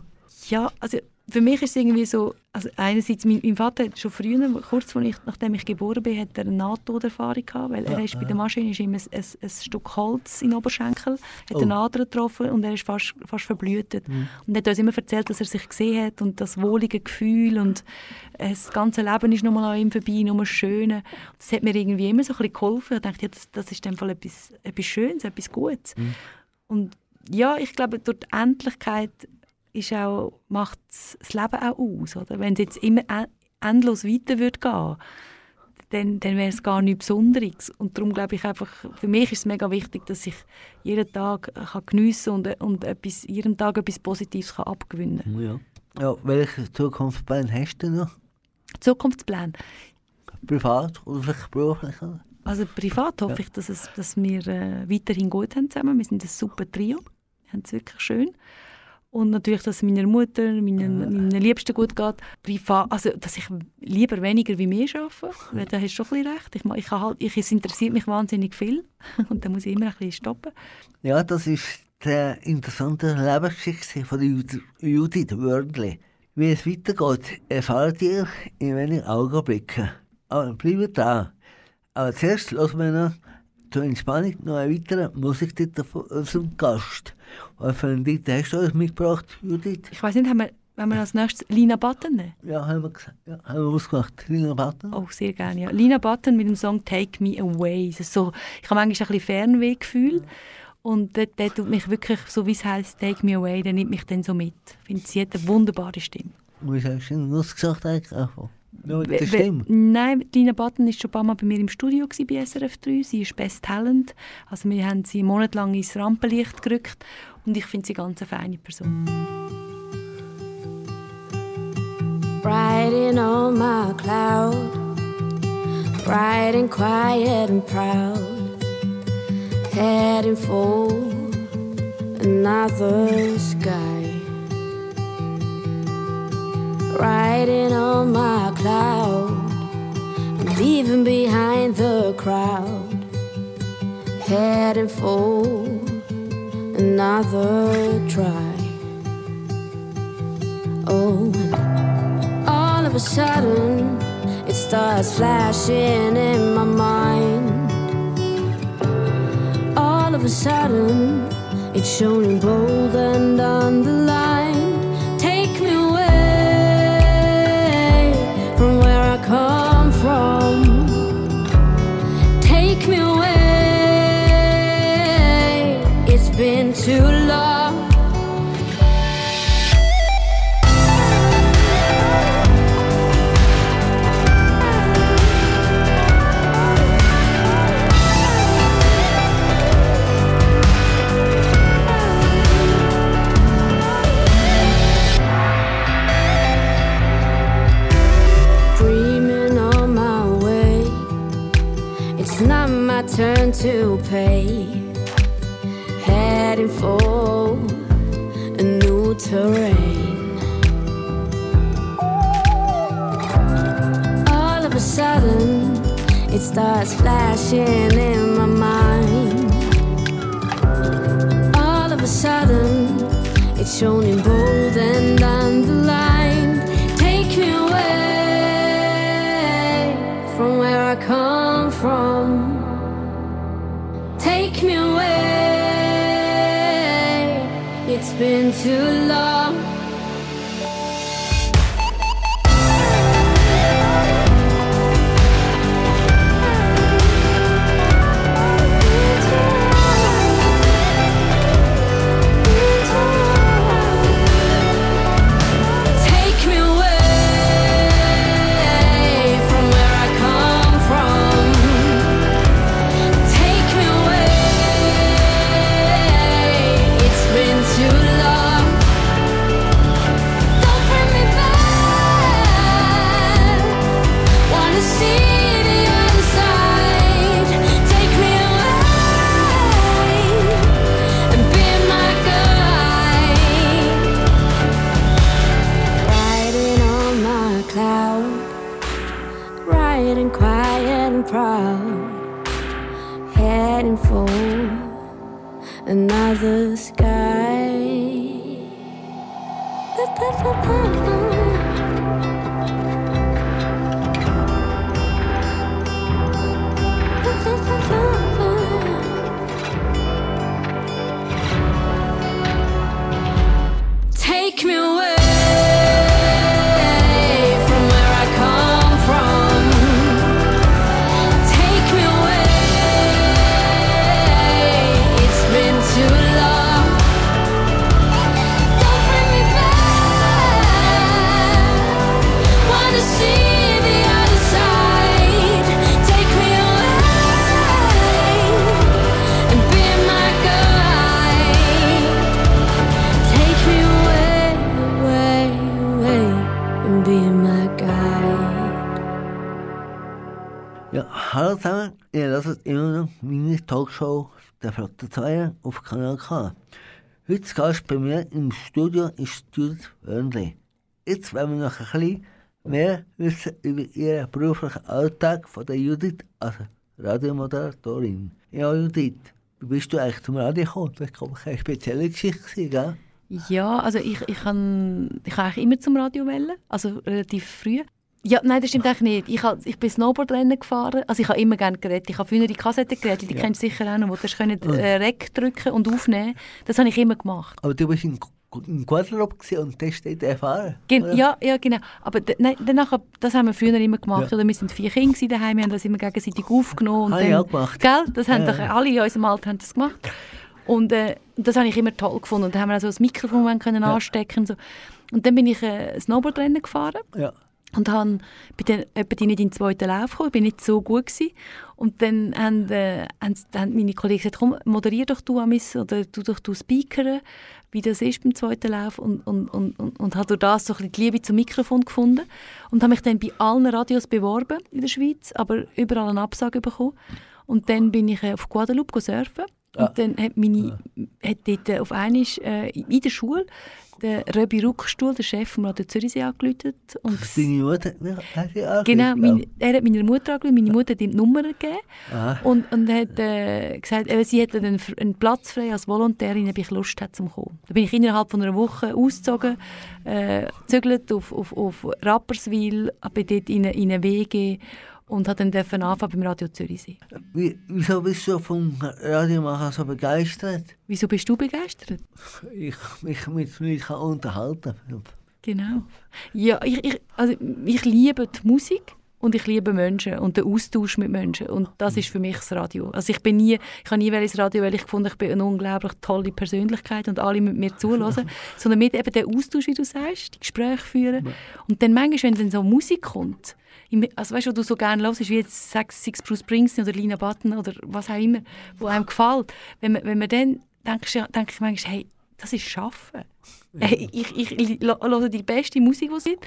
Ja, also für mich ist es irgendwie so, also einerseits, mein, mein Vater hat schon früher, kurz ich, nachdem ich geboren bin, hat er eine Nahtoderfahrung gehabt, weil er ist bei der Maschine ist ihm ein, ein, ein Stück Holz in den Oberschenkel, hat Oh. eine Ader getroffen und er ist fast, fast verblühtet. Und er hat uns immer erzählt, dass er sich gesehen hat und das wohlige Gefühl und äh, das ganze Leben ist nochmal an ihm vorbei, nur das Schöne. Das hat mir irgendwie immer so ein bisschen geholfen. Ich dachte, ja, das, das ist in dem Fall etwas, etwas Schönes, etwas Gutes. Und ja, ich glaube, durch die Endlichkeit ist auch, macht das Leben auch aus. Oder? Wenn es jetzt immer en- endlos weiter würde gehen dann, dann wäre es gar nichts Besonderes. Und darum glaube ich einfach, für mich ist es mega wichtig, dass ich jeden Tag äh, kann geniessen und, und etwas, jeden Tag etwas Positives kann abgewinnen kann. Ja. ja. Welche Zukunftspläne hast du noch? Zukunftspläne. Privat oder vielleicht beruflich? oder? Also privat hoffe ich, dass, es, dass wir äh, weiterhin gut haben zusammen. Wir sind ein super Trio. Wir haben es wirklich schön. Und natürlich, dass es meiner Mutter, meinen, meinen Liebsten gut geht. Privat, also, dass ich lieber weniger wie mehr arbeite. Weil da hast du schon ein recht. Ich, ich, halt, ich, es interessiert mich wahnsinnig viel. Und da muss ich immer ein bisschen stoppen. Ja, das ist die interessante Lebensgeschichte von Jud- Judith Wörnli. Wie es weitergeht, erfahrt ihr in wenigen Augenblicken. Aber bleibt dran. Aber zuerst hören wir noch zur Entspannung noch einen weiteren Musiktitel von unserem Gast. Was für einen Titel hast du uns mitgebracht, Judith? Ich weiß nicht, haben wir, wenn wir als nächstes Lina Button nehmen? Ja, haben wir, gesagt. Ja, haben wir ausgemacht. Lina Button? Oh, sehr gerne, ja. Lina Button mit dem Song «Take Me Away». Ist so, ich habe manchmal ein bisschen Fernwehgefühl. Und der, der tut mich wirklich, so wie es heisst, «Take Me Away», der nimmt mich dann so mit. Ich finde, sie hat eine wunderbare Stimme. Wie hast du denn das gesagt eigentlich? Der we- Stimme? Nein, Lina Button war schon ein paar Mal bei mir im Studio gewesen, bei SRF 3. Sie ist Best Talent. Also wir haben sie monatelang ins Rampenlicht gerückt. Und ich finde sie ganz eine feine Person. Riding on my cloud, bright and quiet and proud, heading for another sky. Riding on my cloud, leaving behind the crowd, heading for another try. Oh, and all of a sudden it starts flashing in my mind. All of a sudden it's showing bold and underlined. Take come to pay. Heading for a new terrain. All of a sudden, it starts flashing in my mind. All of a sudden, it's shown in bold and underlined. Take me away from where I come been too long. Hört immer noch meine Talkshow «Der Flotte 2» auf Kanal K. Heute Gast bei mir im Studio ist Judith Wörnli. Jetzt wollen wir noch ein bisschen mehr wissen über ihren beruflichen Alltag von der Judith als Radiomoderatorin. Ja, Judith, wie bist du eigentlich zum Radio gekommen? Das war keine spezielle Geschichte, gell? Ja, also ich, ich kann ich kann eigentlich immer zum Radio wählen, also relativ früh. Ja, nein, das stimmt eigentlich nicht. Ich, hab, ich bin Snowboardrennen gefahren. Also ich habe immer gerne Geräte. Ich habe früher die Kassettengeräte, die kennst du sicher auch noch, wo du können, äh, Rec drücken und aufnehmen. Das habe ich immer gemacht. Aber du warst in, in Guadeloupe und das steht erfahren. Gen ja, ja, genau. Aber nein, danach, das haben wir früher immer gemacht. Ja. Oder wir sind vier Kinder daheim, wir haben das immer gegenseitig aufgenommen. Und Habe ich dann, auch gemacht. Gell? Das haben Ja. doch alle in unserem Alter haben das gemacht. Und äh, das habe ich immer toll gefunden. Und dann haben wir also das Mikrofon wollen können Ja. anstecken. So. Und dann bin ich äh, Snowboardrennen gefahren. Ja. Und han, bin dann etwa nicht in den zweiten Lauf gekommen, ich bin nicht so gut gewesen. Und dann haben, äh, haben, haben meine Kollegen gesagt, komm, moderier doch du Amis oder du doch du speakeren, wie das ist beim zweiten Lauf. Und, und, und, und, und habe durch das so ein bisschen die Liebe zum Mikrofon gefunden. Und habe mich dann bei allen Radios beworben in der Schweiz, aber überall eine Absage bekommen. Und dann bin ich äh, auf Guadeloupe surfen. Und Ah. dann hat, meine, hat dort äh, auf einmal äh, in der Schule der Röbi Ruckstuhl, der Chef vom Radio Zürichsee, angerufen. Und Deine Mutter hat auch Genau, meine, er hat meiner Mutter angerufen, meine Mutter hat ihm die Nummer gegeben Ah. und, und hat äh, gesagt, äh, sie hätte einen, einen Platz frei als Volontärin, ob ich Lust hätte zum kommen. Da bin ich innerhalb von einer Woche ausgezogen, äh, gezögert auf, auf, auf Rapperswil, bin dort in eine, in eine WG und habe dann dürfen anfangen beim Radio Zürichsee. Wie, wieso bist du vom Radiomachen so begeistert? Wieso bist du begeistert? Ich mich mit Leuten kann unterhalten Genau. Ja, ich, ich, also ich liebe die Musik und ich liebe Menschen und den Austausch mit Menschen und das ist für mich das Radio. Also ich bin nie, ich habe nie ins Radio, weil ich gefunden, ich bin eine unglaublich tolle Persönlichkeit und alle mit mir zuhören, sondern mit eben dem Austausch, wie du sagst, die Gespräche führen und dann manchmal, wenn dann so Musik kommt, also weißt du, was du so gerne hörst, wie jetzt sei es Bruce Springsteen oder Lina Button oder was auch immer, wo einem gefällt, wenn man, wenn man dann denkst, ja, denke ich manchmal, hey, das ist Schaffen. Hey, ich, ich, höre die beste Musik, die es gibt,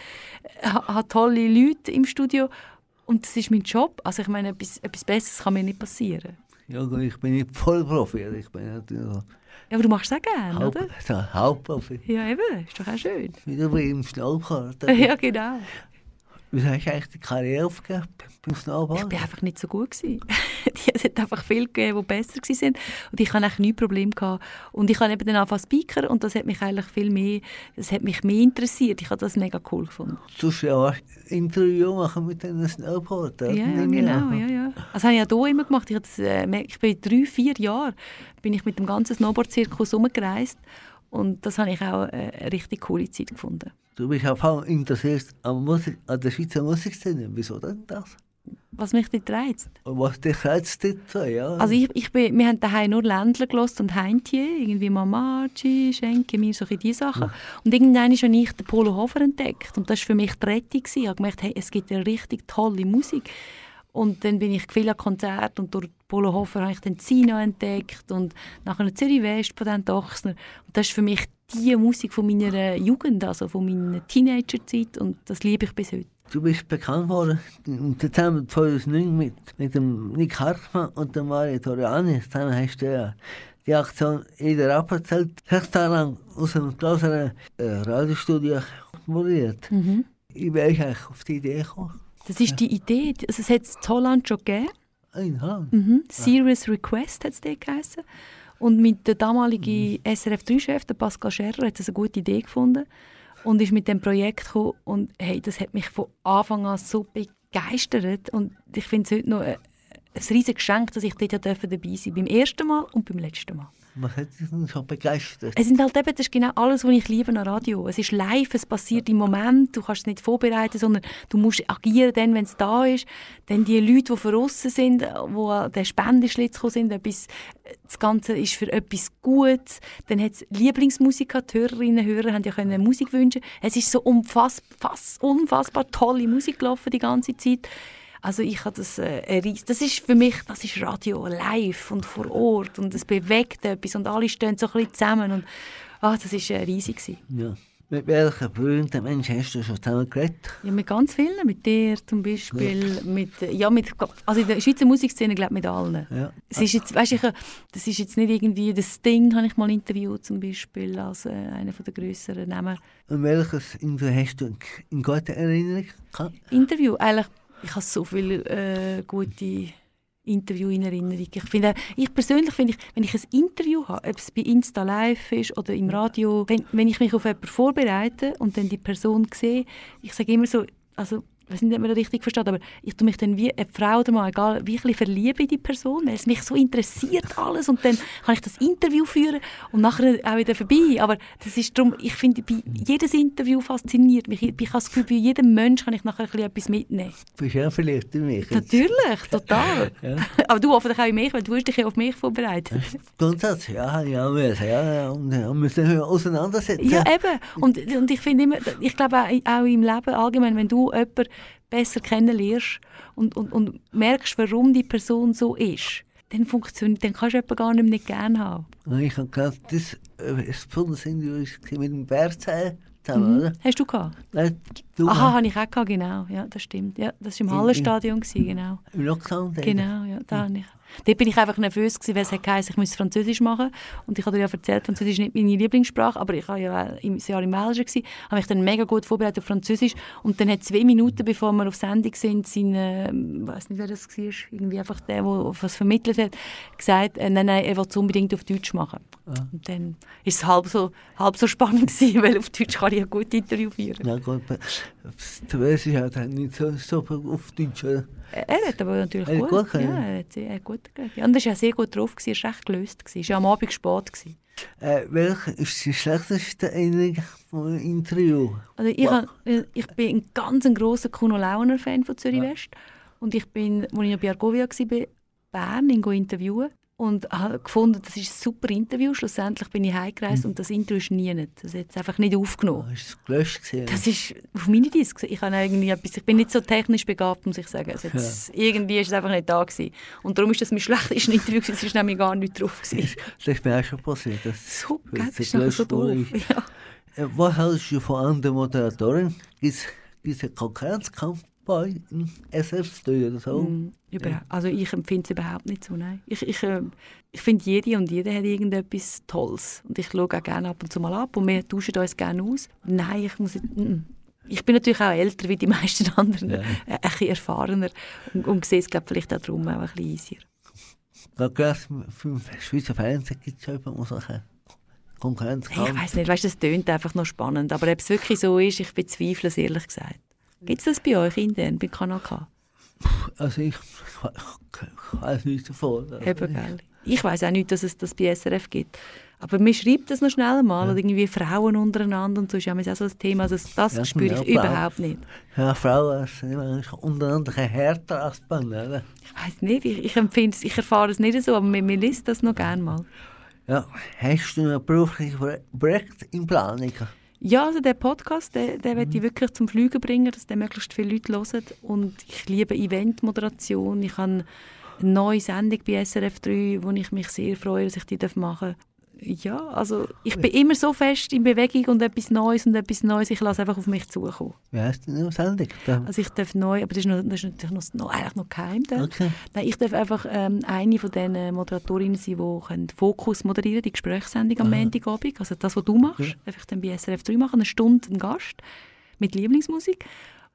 ha- habe tolle Leute im Studio und das ist mein Job. Also ich meine, etwas, etwas Besseres kann mir nicht passieren. Ja, ich bin nicht Vollprofi, ich bin so Ja, aber du machst es auch gerne, halb, oder? so Halbprofi. Ja, eben, ist doch auch schön. Wie du im Snowboard. ja, genau. Wieso hast du eigentlich die Karriere aufgegeben beim Snowboard? Ich bin einfach nicht so gut gewesen. Die- es hat einfach viele gegeben, die besser waren. Und ich hatte eigentlich nie Probleme. Gehabt. Und ich habe eben dann angefangen Speaker und das hat mich eigentlich viel mehr, das hat mich mehr interessiert. Ich habe das mega cool gefunden. Du ja auch Interview machen mit einem Snowboarder. Ja, genau, ja, ja. Das habe ich auch hier immer gemacht. Ich, das, äh, ich bin drei, vier Jahre bin ich mit dem ganzen Snowboard-Zirkus umgereist und das habe ich auch äh, eine richtig coole Zeit gefunden. Du bist auf interessiert an, Musik, an der Schweizer Musikszene. Wieso denn das? Was mich nicht reizt. Und was dich reizt dort so, ja? Also ich, ich bin, wir haben daheim nur Ländler gelost und Heintje, irgendwie Mamachi, Schenke mir, so diese Sachen. Und irgendwann habe ich den Polo Hofer entdeckt und das war für mich die Rettung. Ich habe gemerkt, hey, es gibt eine richtig tolle Musik. Und dann bin ich viel an Konzert und durch Polo Hofer habe ich den Zino entdeckt und nachher Zürich West von den Dochsner. Und das ist für mich die Musik von meiner Jugend, also von meiner Teenagerzeit und das liebe ich bis heute. Du bist bekannt worden im Dezember 2009 mit, mit dem Nick Hartmann und dem Mario Toriani. Zusammen hast du ja die Aktion «Jeder abgezählt», sechs Tage lang aus einem größeren äh, Radiostudio moderiert. Mhm. Ich bin eigentlich auf die Idee gekommen. Das ist die Idee, also es hat es in Holland schon gegeben. Ein Hand. Mhm. Serious Request hat es dort geheißen. Und mit der damaligen SRF3-Chef, der Pascal Scherrer, hat das eine gute Idee gefunden und ist mit dem Projekt gekommen. Und hey, das hat mich von Anfang an so begeistert. Und ich finde es heute noch ein, ein riesiges Geschenk, dass ich dort dabei sein durfte. Beim ersten Mal und beim letzten Mal. Was hat denn so begeistert? Es sind halt eben, das ist genau alles, was ich liebe an Radio. Es ist live, es passiert im Moment, du kannst es nicht vorbereiten, sondern du musst agieren dann, wenn es da ist. Dann die Leute, die verrissen sind, die an den Spendenschlitz gekommen sind, etwas, das Ganze ist für etwas Gutes. Dann hat es Lieblingsmusik die Hörerinnen und Hörer haben ja können Musik wünschen. Es ist so unfass, fass, unfassbar tolle Musik gelaufen die ganze Zeit. Also ich habe das, äh, das ist für mich, das ist Radio live und vor Ort und es bewegt etwas und alle stehen so ein bisschen zusammen und ah, das ist äh, riesig gewesen. Ja. Mit welchen berühmten Menschen hast du schon zusammen geredet? Ja, mit ganz vielen, mit dir zum Beispiel, mit, äh, ja, mit, also in der Schweizer Musikszene glaube ich mit allen. Ja. Es ist jetzt, weißt, ich, das ist jetzt nicht irgendwie, das Sting habe ich mal interviewt zum Beispiel, als äh, einer der grösseren Namen. Und welches Interview hast du in guter Erinnerung gehabt? Interview, eigentlich, ich habe so viele äh, gute Interview in Erinnerung. Ich, finde, ich persönlich finde, ich, wenn ich ein Interview habe, ob es bei Insta Live ist oder im Radio, wenn, wenn ich mich auf jemanden vorbereite und dann die Person sehe, ich sage immer so, also ich weiß nicht, ob man das richtig versteht, aber ich tue mich dann wie eine Frau oder Mann, egal, wirklich verlieben in die Person, weil es mich so interessiert alles und dann kann ich das Interview führen und nachher auch wieder vorbei. Aber das ist darum, ich finde, bei jedes Interview fasziniert mich. Ich, ich habe das Gefühl, bei jedem Menschen kann ich nachher ein bisschen etwas mitnehmen. Bist du ja verliebt in mich? jetzt? Natürlich, total. Ja. Aber du hoffentlich auch in mich, weil du hast dich ja auf mich vorbereitet. Grundsatz, ja, ja, müssen, ja, und ja, müssen wir auseinandersetzen. Ja, eben. Und, und ich finde immer, ich glaube auch, auch im Leben allgemein, wenn du jemanden besser kennenlernst und, und, und merkst, warum die Person so ist, dann funktioniert, dann kannst du jemanden gar nicht nicht gerne haben. Ich habe gerade das, äh, war mit dem Bärzei zusammen, oder? Hast du gehabt? Nein, du Aha, habe ich auch gehabt, genau. Ja, das stimmt. Ja, das war im Hallenstadion, gewesen, genau. im Lockdown. Genau, ja, da habe ich. Dort bin ich einfach nervös gewesen, weil es geheißen, ich muss Französisch machen. Und ich habe dir ja erzählt, Französisch ist nicht meine Lieblingssprache, aber ich war ja im Jahr im Belgien gewesen, habe mich dann mega gut vorbereitet auf Französisch. Und dann hat zwei Minuten, bevor wir auf Sendung sind, sein, äh, ich weiß nicht, wer das war, irgendwie einfach der, der was vermittelt hat, gesagt, äh, nein, nein, er will es unbedingt auf Deutsch machen. Und dann ist es halb so, halb so spannend gewesen, weil auf Deutsch kann ich ein gutes Interview führen. Ja, gut. aber weißt ja dann nicht so super auf Deutsch, oder? Er hat aber natürlich Er gut, gut können. ja, er hat, er hat gut. Ja, und er war ja sehr gut drauf, gewesen, er war recht gelöst. gewesen. Er war ja am Abend spät. Gewesen. Äh, welche ist die schlechteste Erinnerung vom Interview? Also ich, Wow. hab, ich bin ein ganz grosser Kuno Launer-Fan von Zürich West. Und ich bin, als ich noch bei Argovia war, bei Bern, ihn interviewen. Und habe gefunden, das ist ein super Interview. Schlussendlich bin ich heimgereist und das Interview ist nie nicht. Das hat es einfach nicht aufgenommen. Oh, ist es gelöscht gewesen? Das ist auf meine Disc. Ich, habe irgendwie etwas, ich bin nicht so technisch begabt, muss ich sagen. Also jetzt, Irgendwie ist es einfach nicht da gewesen. Und darum ist das mein schlechtestes Interview gewesen. Es ist nämlich gar nicht drauf gewesen. Das ist mir auch schon passiert. Das So, gell, es das ist so doof. Ja. Äh, was hältst du von anderen Moderatoren? Gibt es diesen Konkurrenzkampf bei SF-Studio oder so? Mm, überhaupt- Also ich empfinde es überhaupt nicht so, nein. Ich, ich, äh, ich finde, jede und jeder hat irgendetwas Tolles. Und ich schaue auch gerne ab und zu mal ab und wir tauschen uns gerne aus. Nein, ich muss. Mm, Ich bin natürlich auch älter wie die meisten anderen, Ja. äh, ein bisschen erfahrener und, und sehe es glaub, vielleicht auch darum auch ein bisschen easier. Gerade für den Schweizer Fernsehen gibt es ja immer so eine Konkurrenz. Hey, ich weiß nicht, weißt, das tönt einfach noch spannend, aber ob es wirklich so ist, ich bezweifle es ehrlich gesagt. Gibt es das bei euch intern, bei Kanal K? Also ich, ich, weiß nichts davon. Also Eben, gell? Ich weiß auch nicht, dass es das bei SRF gibt. Aber mir schreibt das noch schnell mal, oder irgendwie Frauen untereinander und so ist ja auch so ein Thema. Also das Ja, spüre ich genau, überhaupt nicht. Ja, Frauen sind untereinander härter als Männer. Oder? Ich weiß nicht, ich, ich empfinde es, ich erfahre es nicht so, aber mir, mir liest das noch gerne mal. Ja, hast du ein berufliches Pro- Projekt in Planung? Ja, also der Podcast, den, den möchte ich wirklich zum Fliegen bringen, dass den möglichst viele Leute hören. Und ich liebe Eventmoderation. Ich habe eine neue Sendung bei SRF 3, wo ich mich sehr freue, dass ich die machen darf. Ja, also ich bin immer so fest in Bewegung und etwas Neues und etwas Neues. Ich lasse einfach auf mich zukommen. Wie heißt denn Sendung? Also ich darf neu, aber das ist, noch, das ist natürlich noch, eigentlich noch geheim. Okay. Nein, ich darf einfach ähm, eine von den Moderatorinnen sein, die können Fokus moderieren die Gesprächssendung am Montagabend. Also das, was du machst, darf ich dann bei SRF 3 machen, eine Stunde einen Gast mit Lieblingsmusik.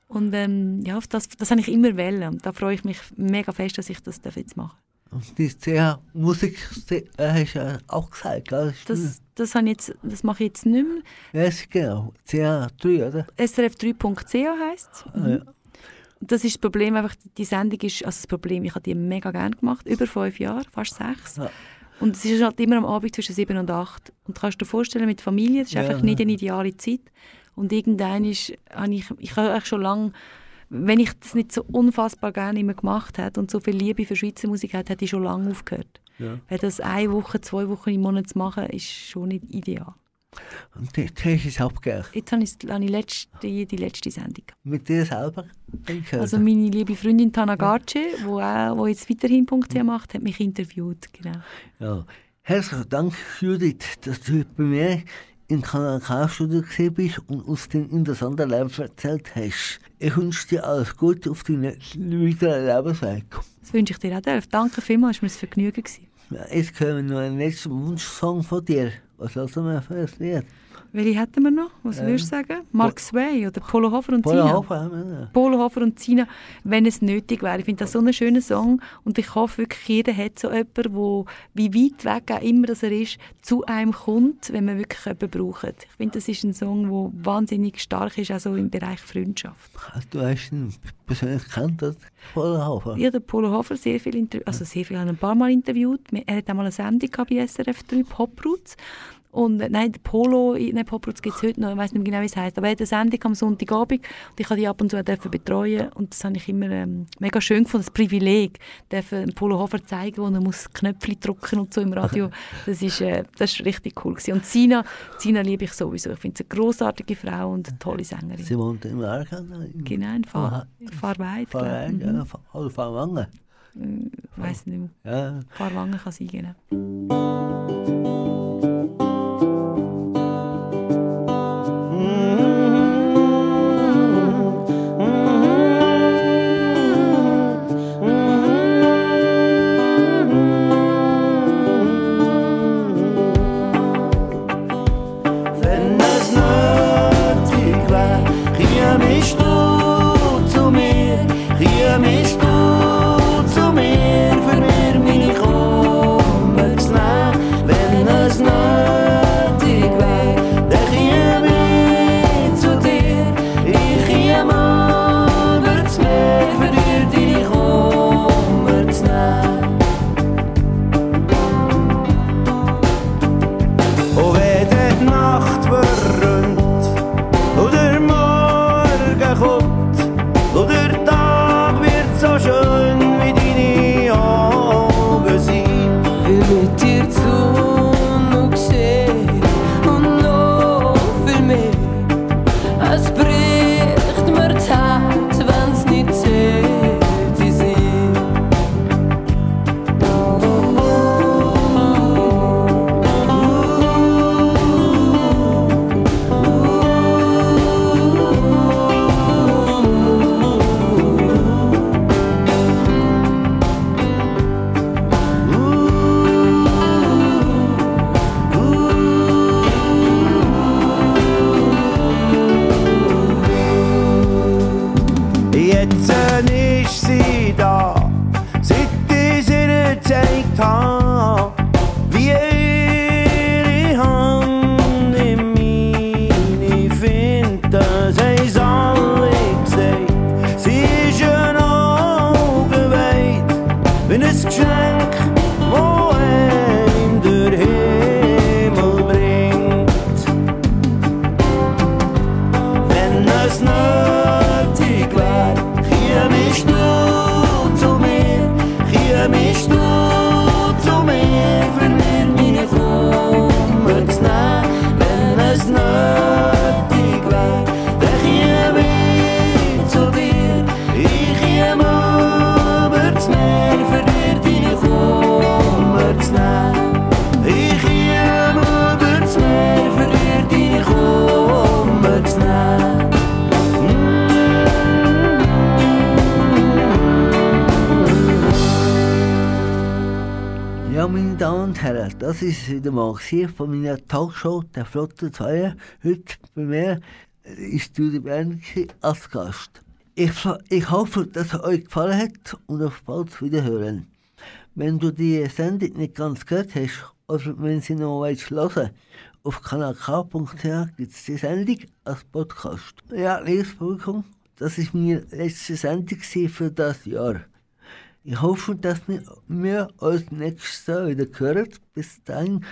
Und ähm, ja, das, das habe ich immer. Und da freue ich mich mega fest, dass ich das darf jetzt machen Und die CH Musik äh, hast du ja auch gesagt, gell? das, das, ich jetzt, das mache ich jetzt nicht mehr. Ja, genau. CH 3, oder? srf3.ch heisst es. Ah, ja. Das ist das Problem, einfach, die Sendung ist, also das Problem, ich habe die mega gerne gemacht, über fünf Jahre, fast sechs. Ja. Und es ist halt immer am Abend zwischen sieben und acht. Und du kannst dir vorstellen, mit Familie, das ist Ja, einfach nicht eine ideale Zeit. Und irgendwann ist, habe ich, ich habe schon lange, wenn ich das nicht so unfassbar gerne immer gemacht hätte und so viel Liebe für Schweizer Musik hätte, hätte ich schon lange aufgehört. Ja. Weil das eine Woche, zwei Wochen im Monat zu machen, ist schon nicht ideal. Und die hast du es abgegeben. Jetzt habe ich, habe ich letzte, die letzte Sendung. Mit dir selber? Also meine liebe Freundin Tana Garce, die wo jetzt weiterhin.ch macht, hat mich interviewt. Genau. Ja. Herzlichen Dank, Judith, dass du heute bei mir im Kanal K-Studio bist und aus dem interessanten Leben erzählt hast. Ich wünsche dir alles Gute auf deinen weiteren Lebensweg. Das wünsche ich dir auch. Delf. Danke vielmals, es war mir ein Vergnügen. Jetzt hören wir noch einen letzten Wunschsong von dir. Was lassen wir für ein Lied? Welche hätten wir noch? Was Ähm, würdest du sagen? Mark Sway oder Polo Hofer und Zina? Hofer haben wir noch. Polo Hofer und Zina, wenn es nötig wäre. Ich finde das so einen schönen Song und ich hoffe wirklich, jeder hat so jemanden, der, wie weit weg auch immer dass er ist, zu einem kommt, wenn man wirklich jemanden braucht. Ich finde, das ist ein Song, der wahnsinnig stark ist, also im Bereich Freundschaft. Du hast ihn persönlich gekannt, oder? Paula Hofer. Ich habe den Polo Hofer sehr viel, interv- also sehr viel, ein paar Mal interviewt. Er hat einmal eine Sendung bei SRF 3, Poproots. Und äh, nein, der Polo, nein, Poproots gibt es heute noch, ich weiß nicht mehr genau, wie es heisst. Aber er hat eine Sendung am Sonntagabend und ich durfte die ab und zu auch betreuen. Und das habe ich immer ähm, mega schön gefunden, das Privileg, dürfen Polo Hofer zeigen, wo er muss Knöpfe drücken und so im Radio. Das ist, äh, das ist richtig cool gewesen. Und Sina, Sina liebe ich sowieso. Ich finde sie eine grossartige Frau und eine tolle Sängerin. Sie wohnt im Aargau. in Genau, in Fahr Fahrweid, ich. ja, oder Fahrwangen. Mhm. Weiß nicht mehr. Ja. Fahrwangen kann sein, genau. Wieder gewesen von meiner Talkshow «Der Flotte 2». Heute bei mir ist Judy Bern als Gast. Ich, ich hoffe, dass es euch gefallen hat und auf bald wiederhören. Wenn du die Sendung nicht ganz gehört hast oder wenn sie noch willst hören auf kanalk.ch gibt es die Sendung als Podcast. Ja, liebes Publikum, das war meine letzte Sendung für das Jahr. Ich hoffe, dass wir, uns nächstes Jahr wieder hören. Bis dahin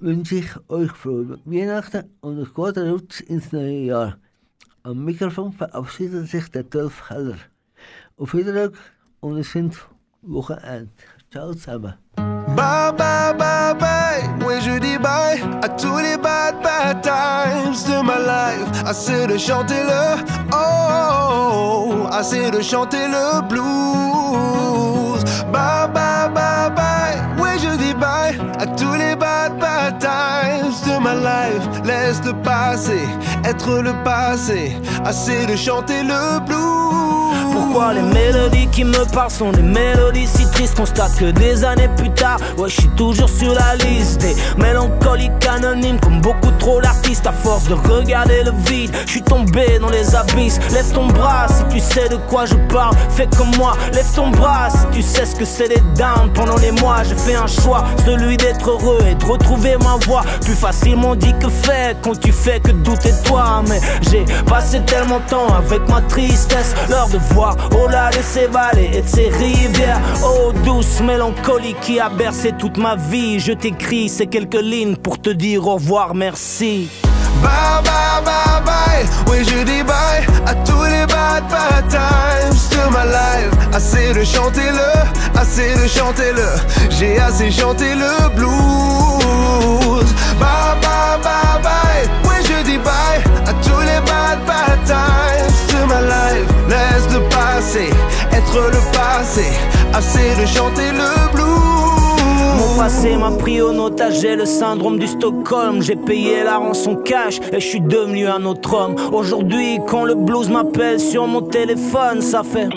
wünsche ich euch frohe Weihnachten und einen guten Rutsch ins neue Jahr. Am Mikrofon verabschiedet sich der 12 Keller. Auf Wiedersehen und es sind Wochenende. Ciao zusammen. Bye bye bye bye, oui je dis bye à tous les bad bad times de ma life. Assez de chanter le oh, assez de chanter le blues. Bye bye bye bye, oui je dis bye les bad bad my life. Laisse de passer être le passé, assez de chanter le blues. Pourquoi les mélodies qui me parlent sont des mélodies si tristes Constate que des années plus tard, ouais je suis toujours sur la liste Des mélancoliques anonymes comme beaucoup trop d'artistes. À force de regarder le vide, je suis tombé dans les abysses. Lève ton bras si tu sais de quoi je parle Fais comme moi, lève ton bras si tu sais ce que c'est les downs Pendant les mois j'ai fait un choix, celui d'être heureux et de retrouver ma voix. Plus facilement dit que fait quand tu fais que douter de Mais j'ai passé tellement de temps avec ma tristesse L'heure de voir au-delà de ces vallées et de ces rivières. Oh, douce mélancolie qui a bercé toute ma vie. Je t'écris ces quelques lignes pour te dire au revoir, merci. Bye bye bye bye, oui je dis bye à tous les bad bad times de ma life. Assez de chanter le, assez de chanter le, j'ai assez chanté le blues. Bye bye bye bye, oui je dis bye à tous les bad bad times de ma life. Laisse le passé être le passé, assez de chanter le blues. Passé m'a pris au otage, j'ai le syndrome du Stockholm. J'ai payé la rançon cash et je suis devenu un autre homme. Aujourd'hui, quand le blues m'appelle sur mon téléphone, ça fait.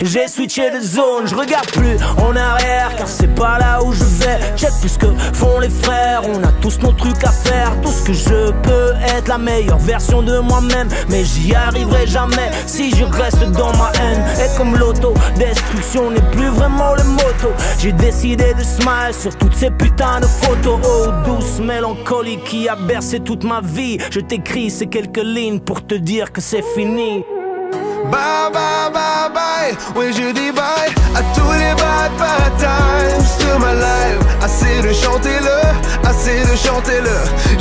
J'ai switché de zone, je regarde plus en arrière car c'est pas là où je vais. Check plus ce que font les frères, on a tous nos trucs à faire. Tout ce que je peux être la meilleure version de moi-même, mais j'y arriverai jamais si je reste dans ma haine. Et comme l'auto, destruction n'est plus vraiment le moto. J'ai décidé de smile sur toutes ces putains de photos. Oh, douce mélancolie qui a bercé toute ma vie. Je t'écris ces quelques lignes pour te dire que c'est fini. Bye bye bye bye, oui je dis bye à tous les bad bad times de ma life. Assez de chanter le, assez de chanter le,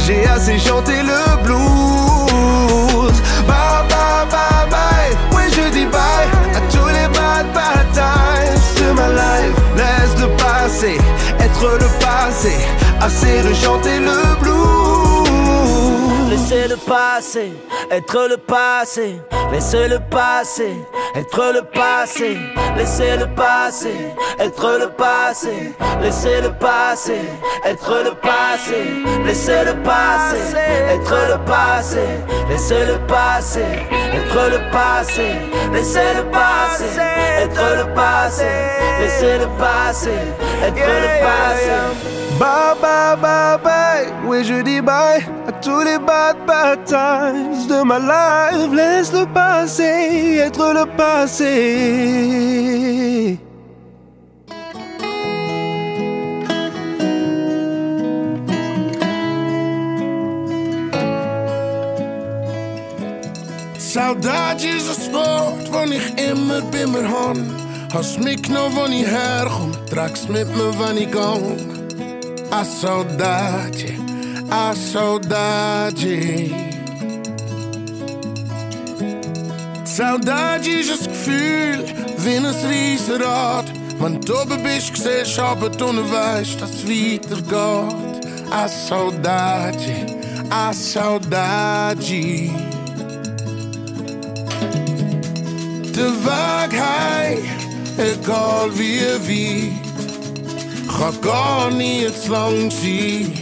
j'ai assez chanté le blues. Bye bye bye bye, oui je dis bye le passé, assez de chanter le blues. Laissez le passé être le passé. Laissez le passé être le passé. Laissez le passé être le passé. Laissez le passé être le passé. Laissez le passé être le passé. Laissez le passé être le passé. Laissez le passé être le passé. Laissez le passé être le passé. Bye bye bye bye, oui je dis bye à tous les bad bad times de ma life. Laisse le passé être le passé. Saudade is een sport, wann ich immer bei mir han. Hast mich noch, wann ich herkomm, tragst mit mir, wann ich gang. A saudade, a saudade. Saudade is gevoel, winners riesenrad. tu não gezelschap het onderwijs, dat is weitergaat. A saudade, a saudade. De waagheid, ik al wie wie. kann gar nie niet lang sein.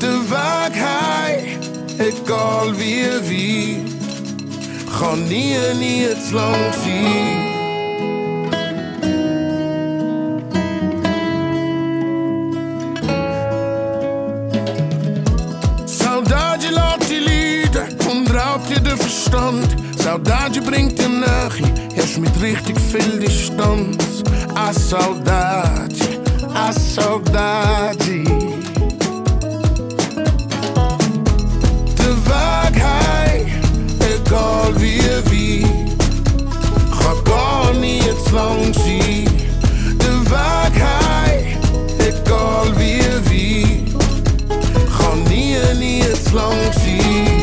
Der Weg waakheid, egal wie weer wie. Gaat nie niet lang zien. Verstand. Saudade bringt den nach, erst mit richtig viel Distanz. A Saudade. a saudade. Devagar, igual via vi. Rogon e it's longe. Devagar, igual via vi. Rogon e it's longe.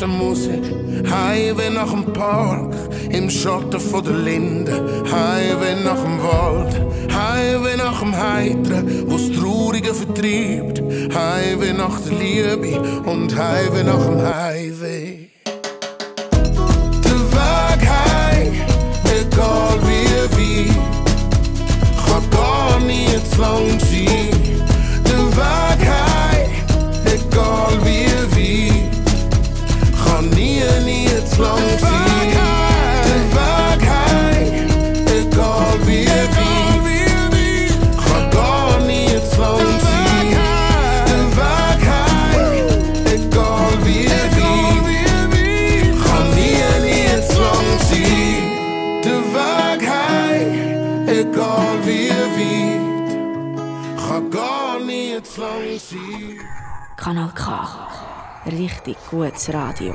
echte Musik. Highway nach dem Park, im Schatten von der Linde. Highway nach dem Wald, Highway nach dem Heitren, wo's Traurige vertreibt. Highway nach der Liebe und Highway nach dem Highway. Der Weg heim, egal wie wie, kann gar nie zu lang sein. Der Weg heim, egal wie wie je niet lang zien. De vaagheid, ik al weer wie. Ga gar niet lang zien. De vaagheid, ik al weer wie. Ga mir niet lang zien. De vaagheid, ik al weer wie. Ga gar niet lang zien. Kanal K. Richtig gutes Radio.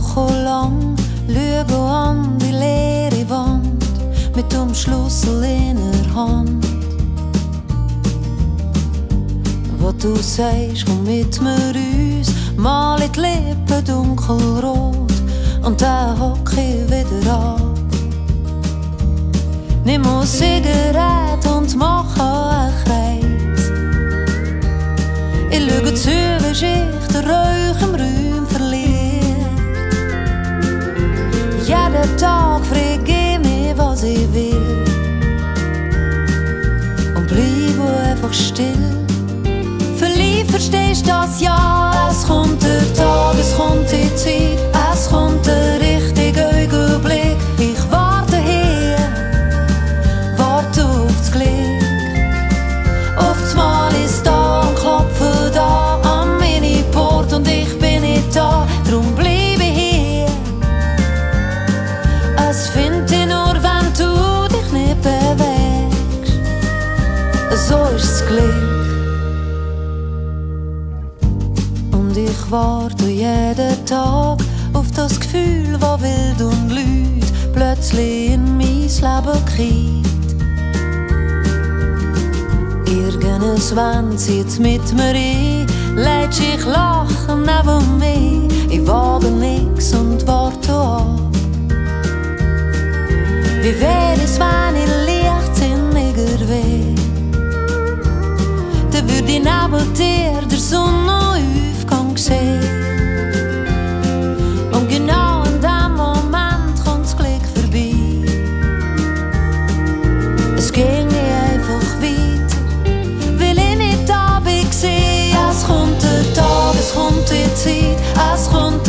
Schau an die leere Wand mit dem Schlüssel in der Hand. Was du sagst, komm mit mir uns, mal die Lippen dunkelrot und dann hock ich wieder ab. Nimm eine Zigarette und mach einen Kreis. Ich schaue zu, wie sich der Rauch Jeden Tag frag ich mich, was ich will. Und bleibe einfach still. Verliebt verstehst das ja. Es kommt der Tag, es kommt die Zeit, es kommt der richtige Augenblick. Glück. Und ich warte jeden Tag auf das Gefühl, das wild und lügt, plötzlich in mein Leben kriegt. Irgendwann zieht's mit mir ein, lädt sich lachen neben mir. Ich wage nix und warte ab. Wie wär es, wenn ich Dann würd ich neben dir der Sonnenaufgang sehen. Und genau in dem Moment kommt's Glück vorbei. Es ging nicht einfach weiter, weil ich nicht da bin. gewesen. Es kommt der Tag, es kommt die Zeit, es kommt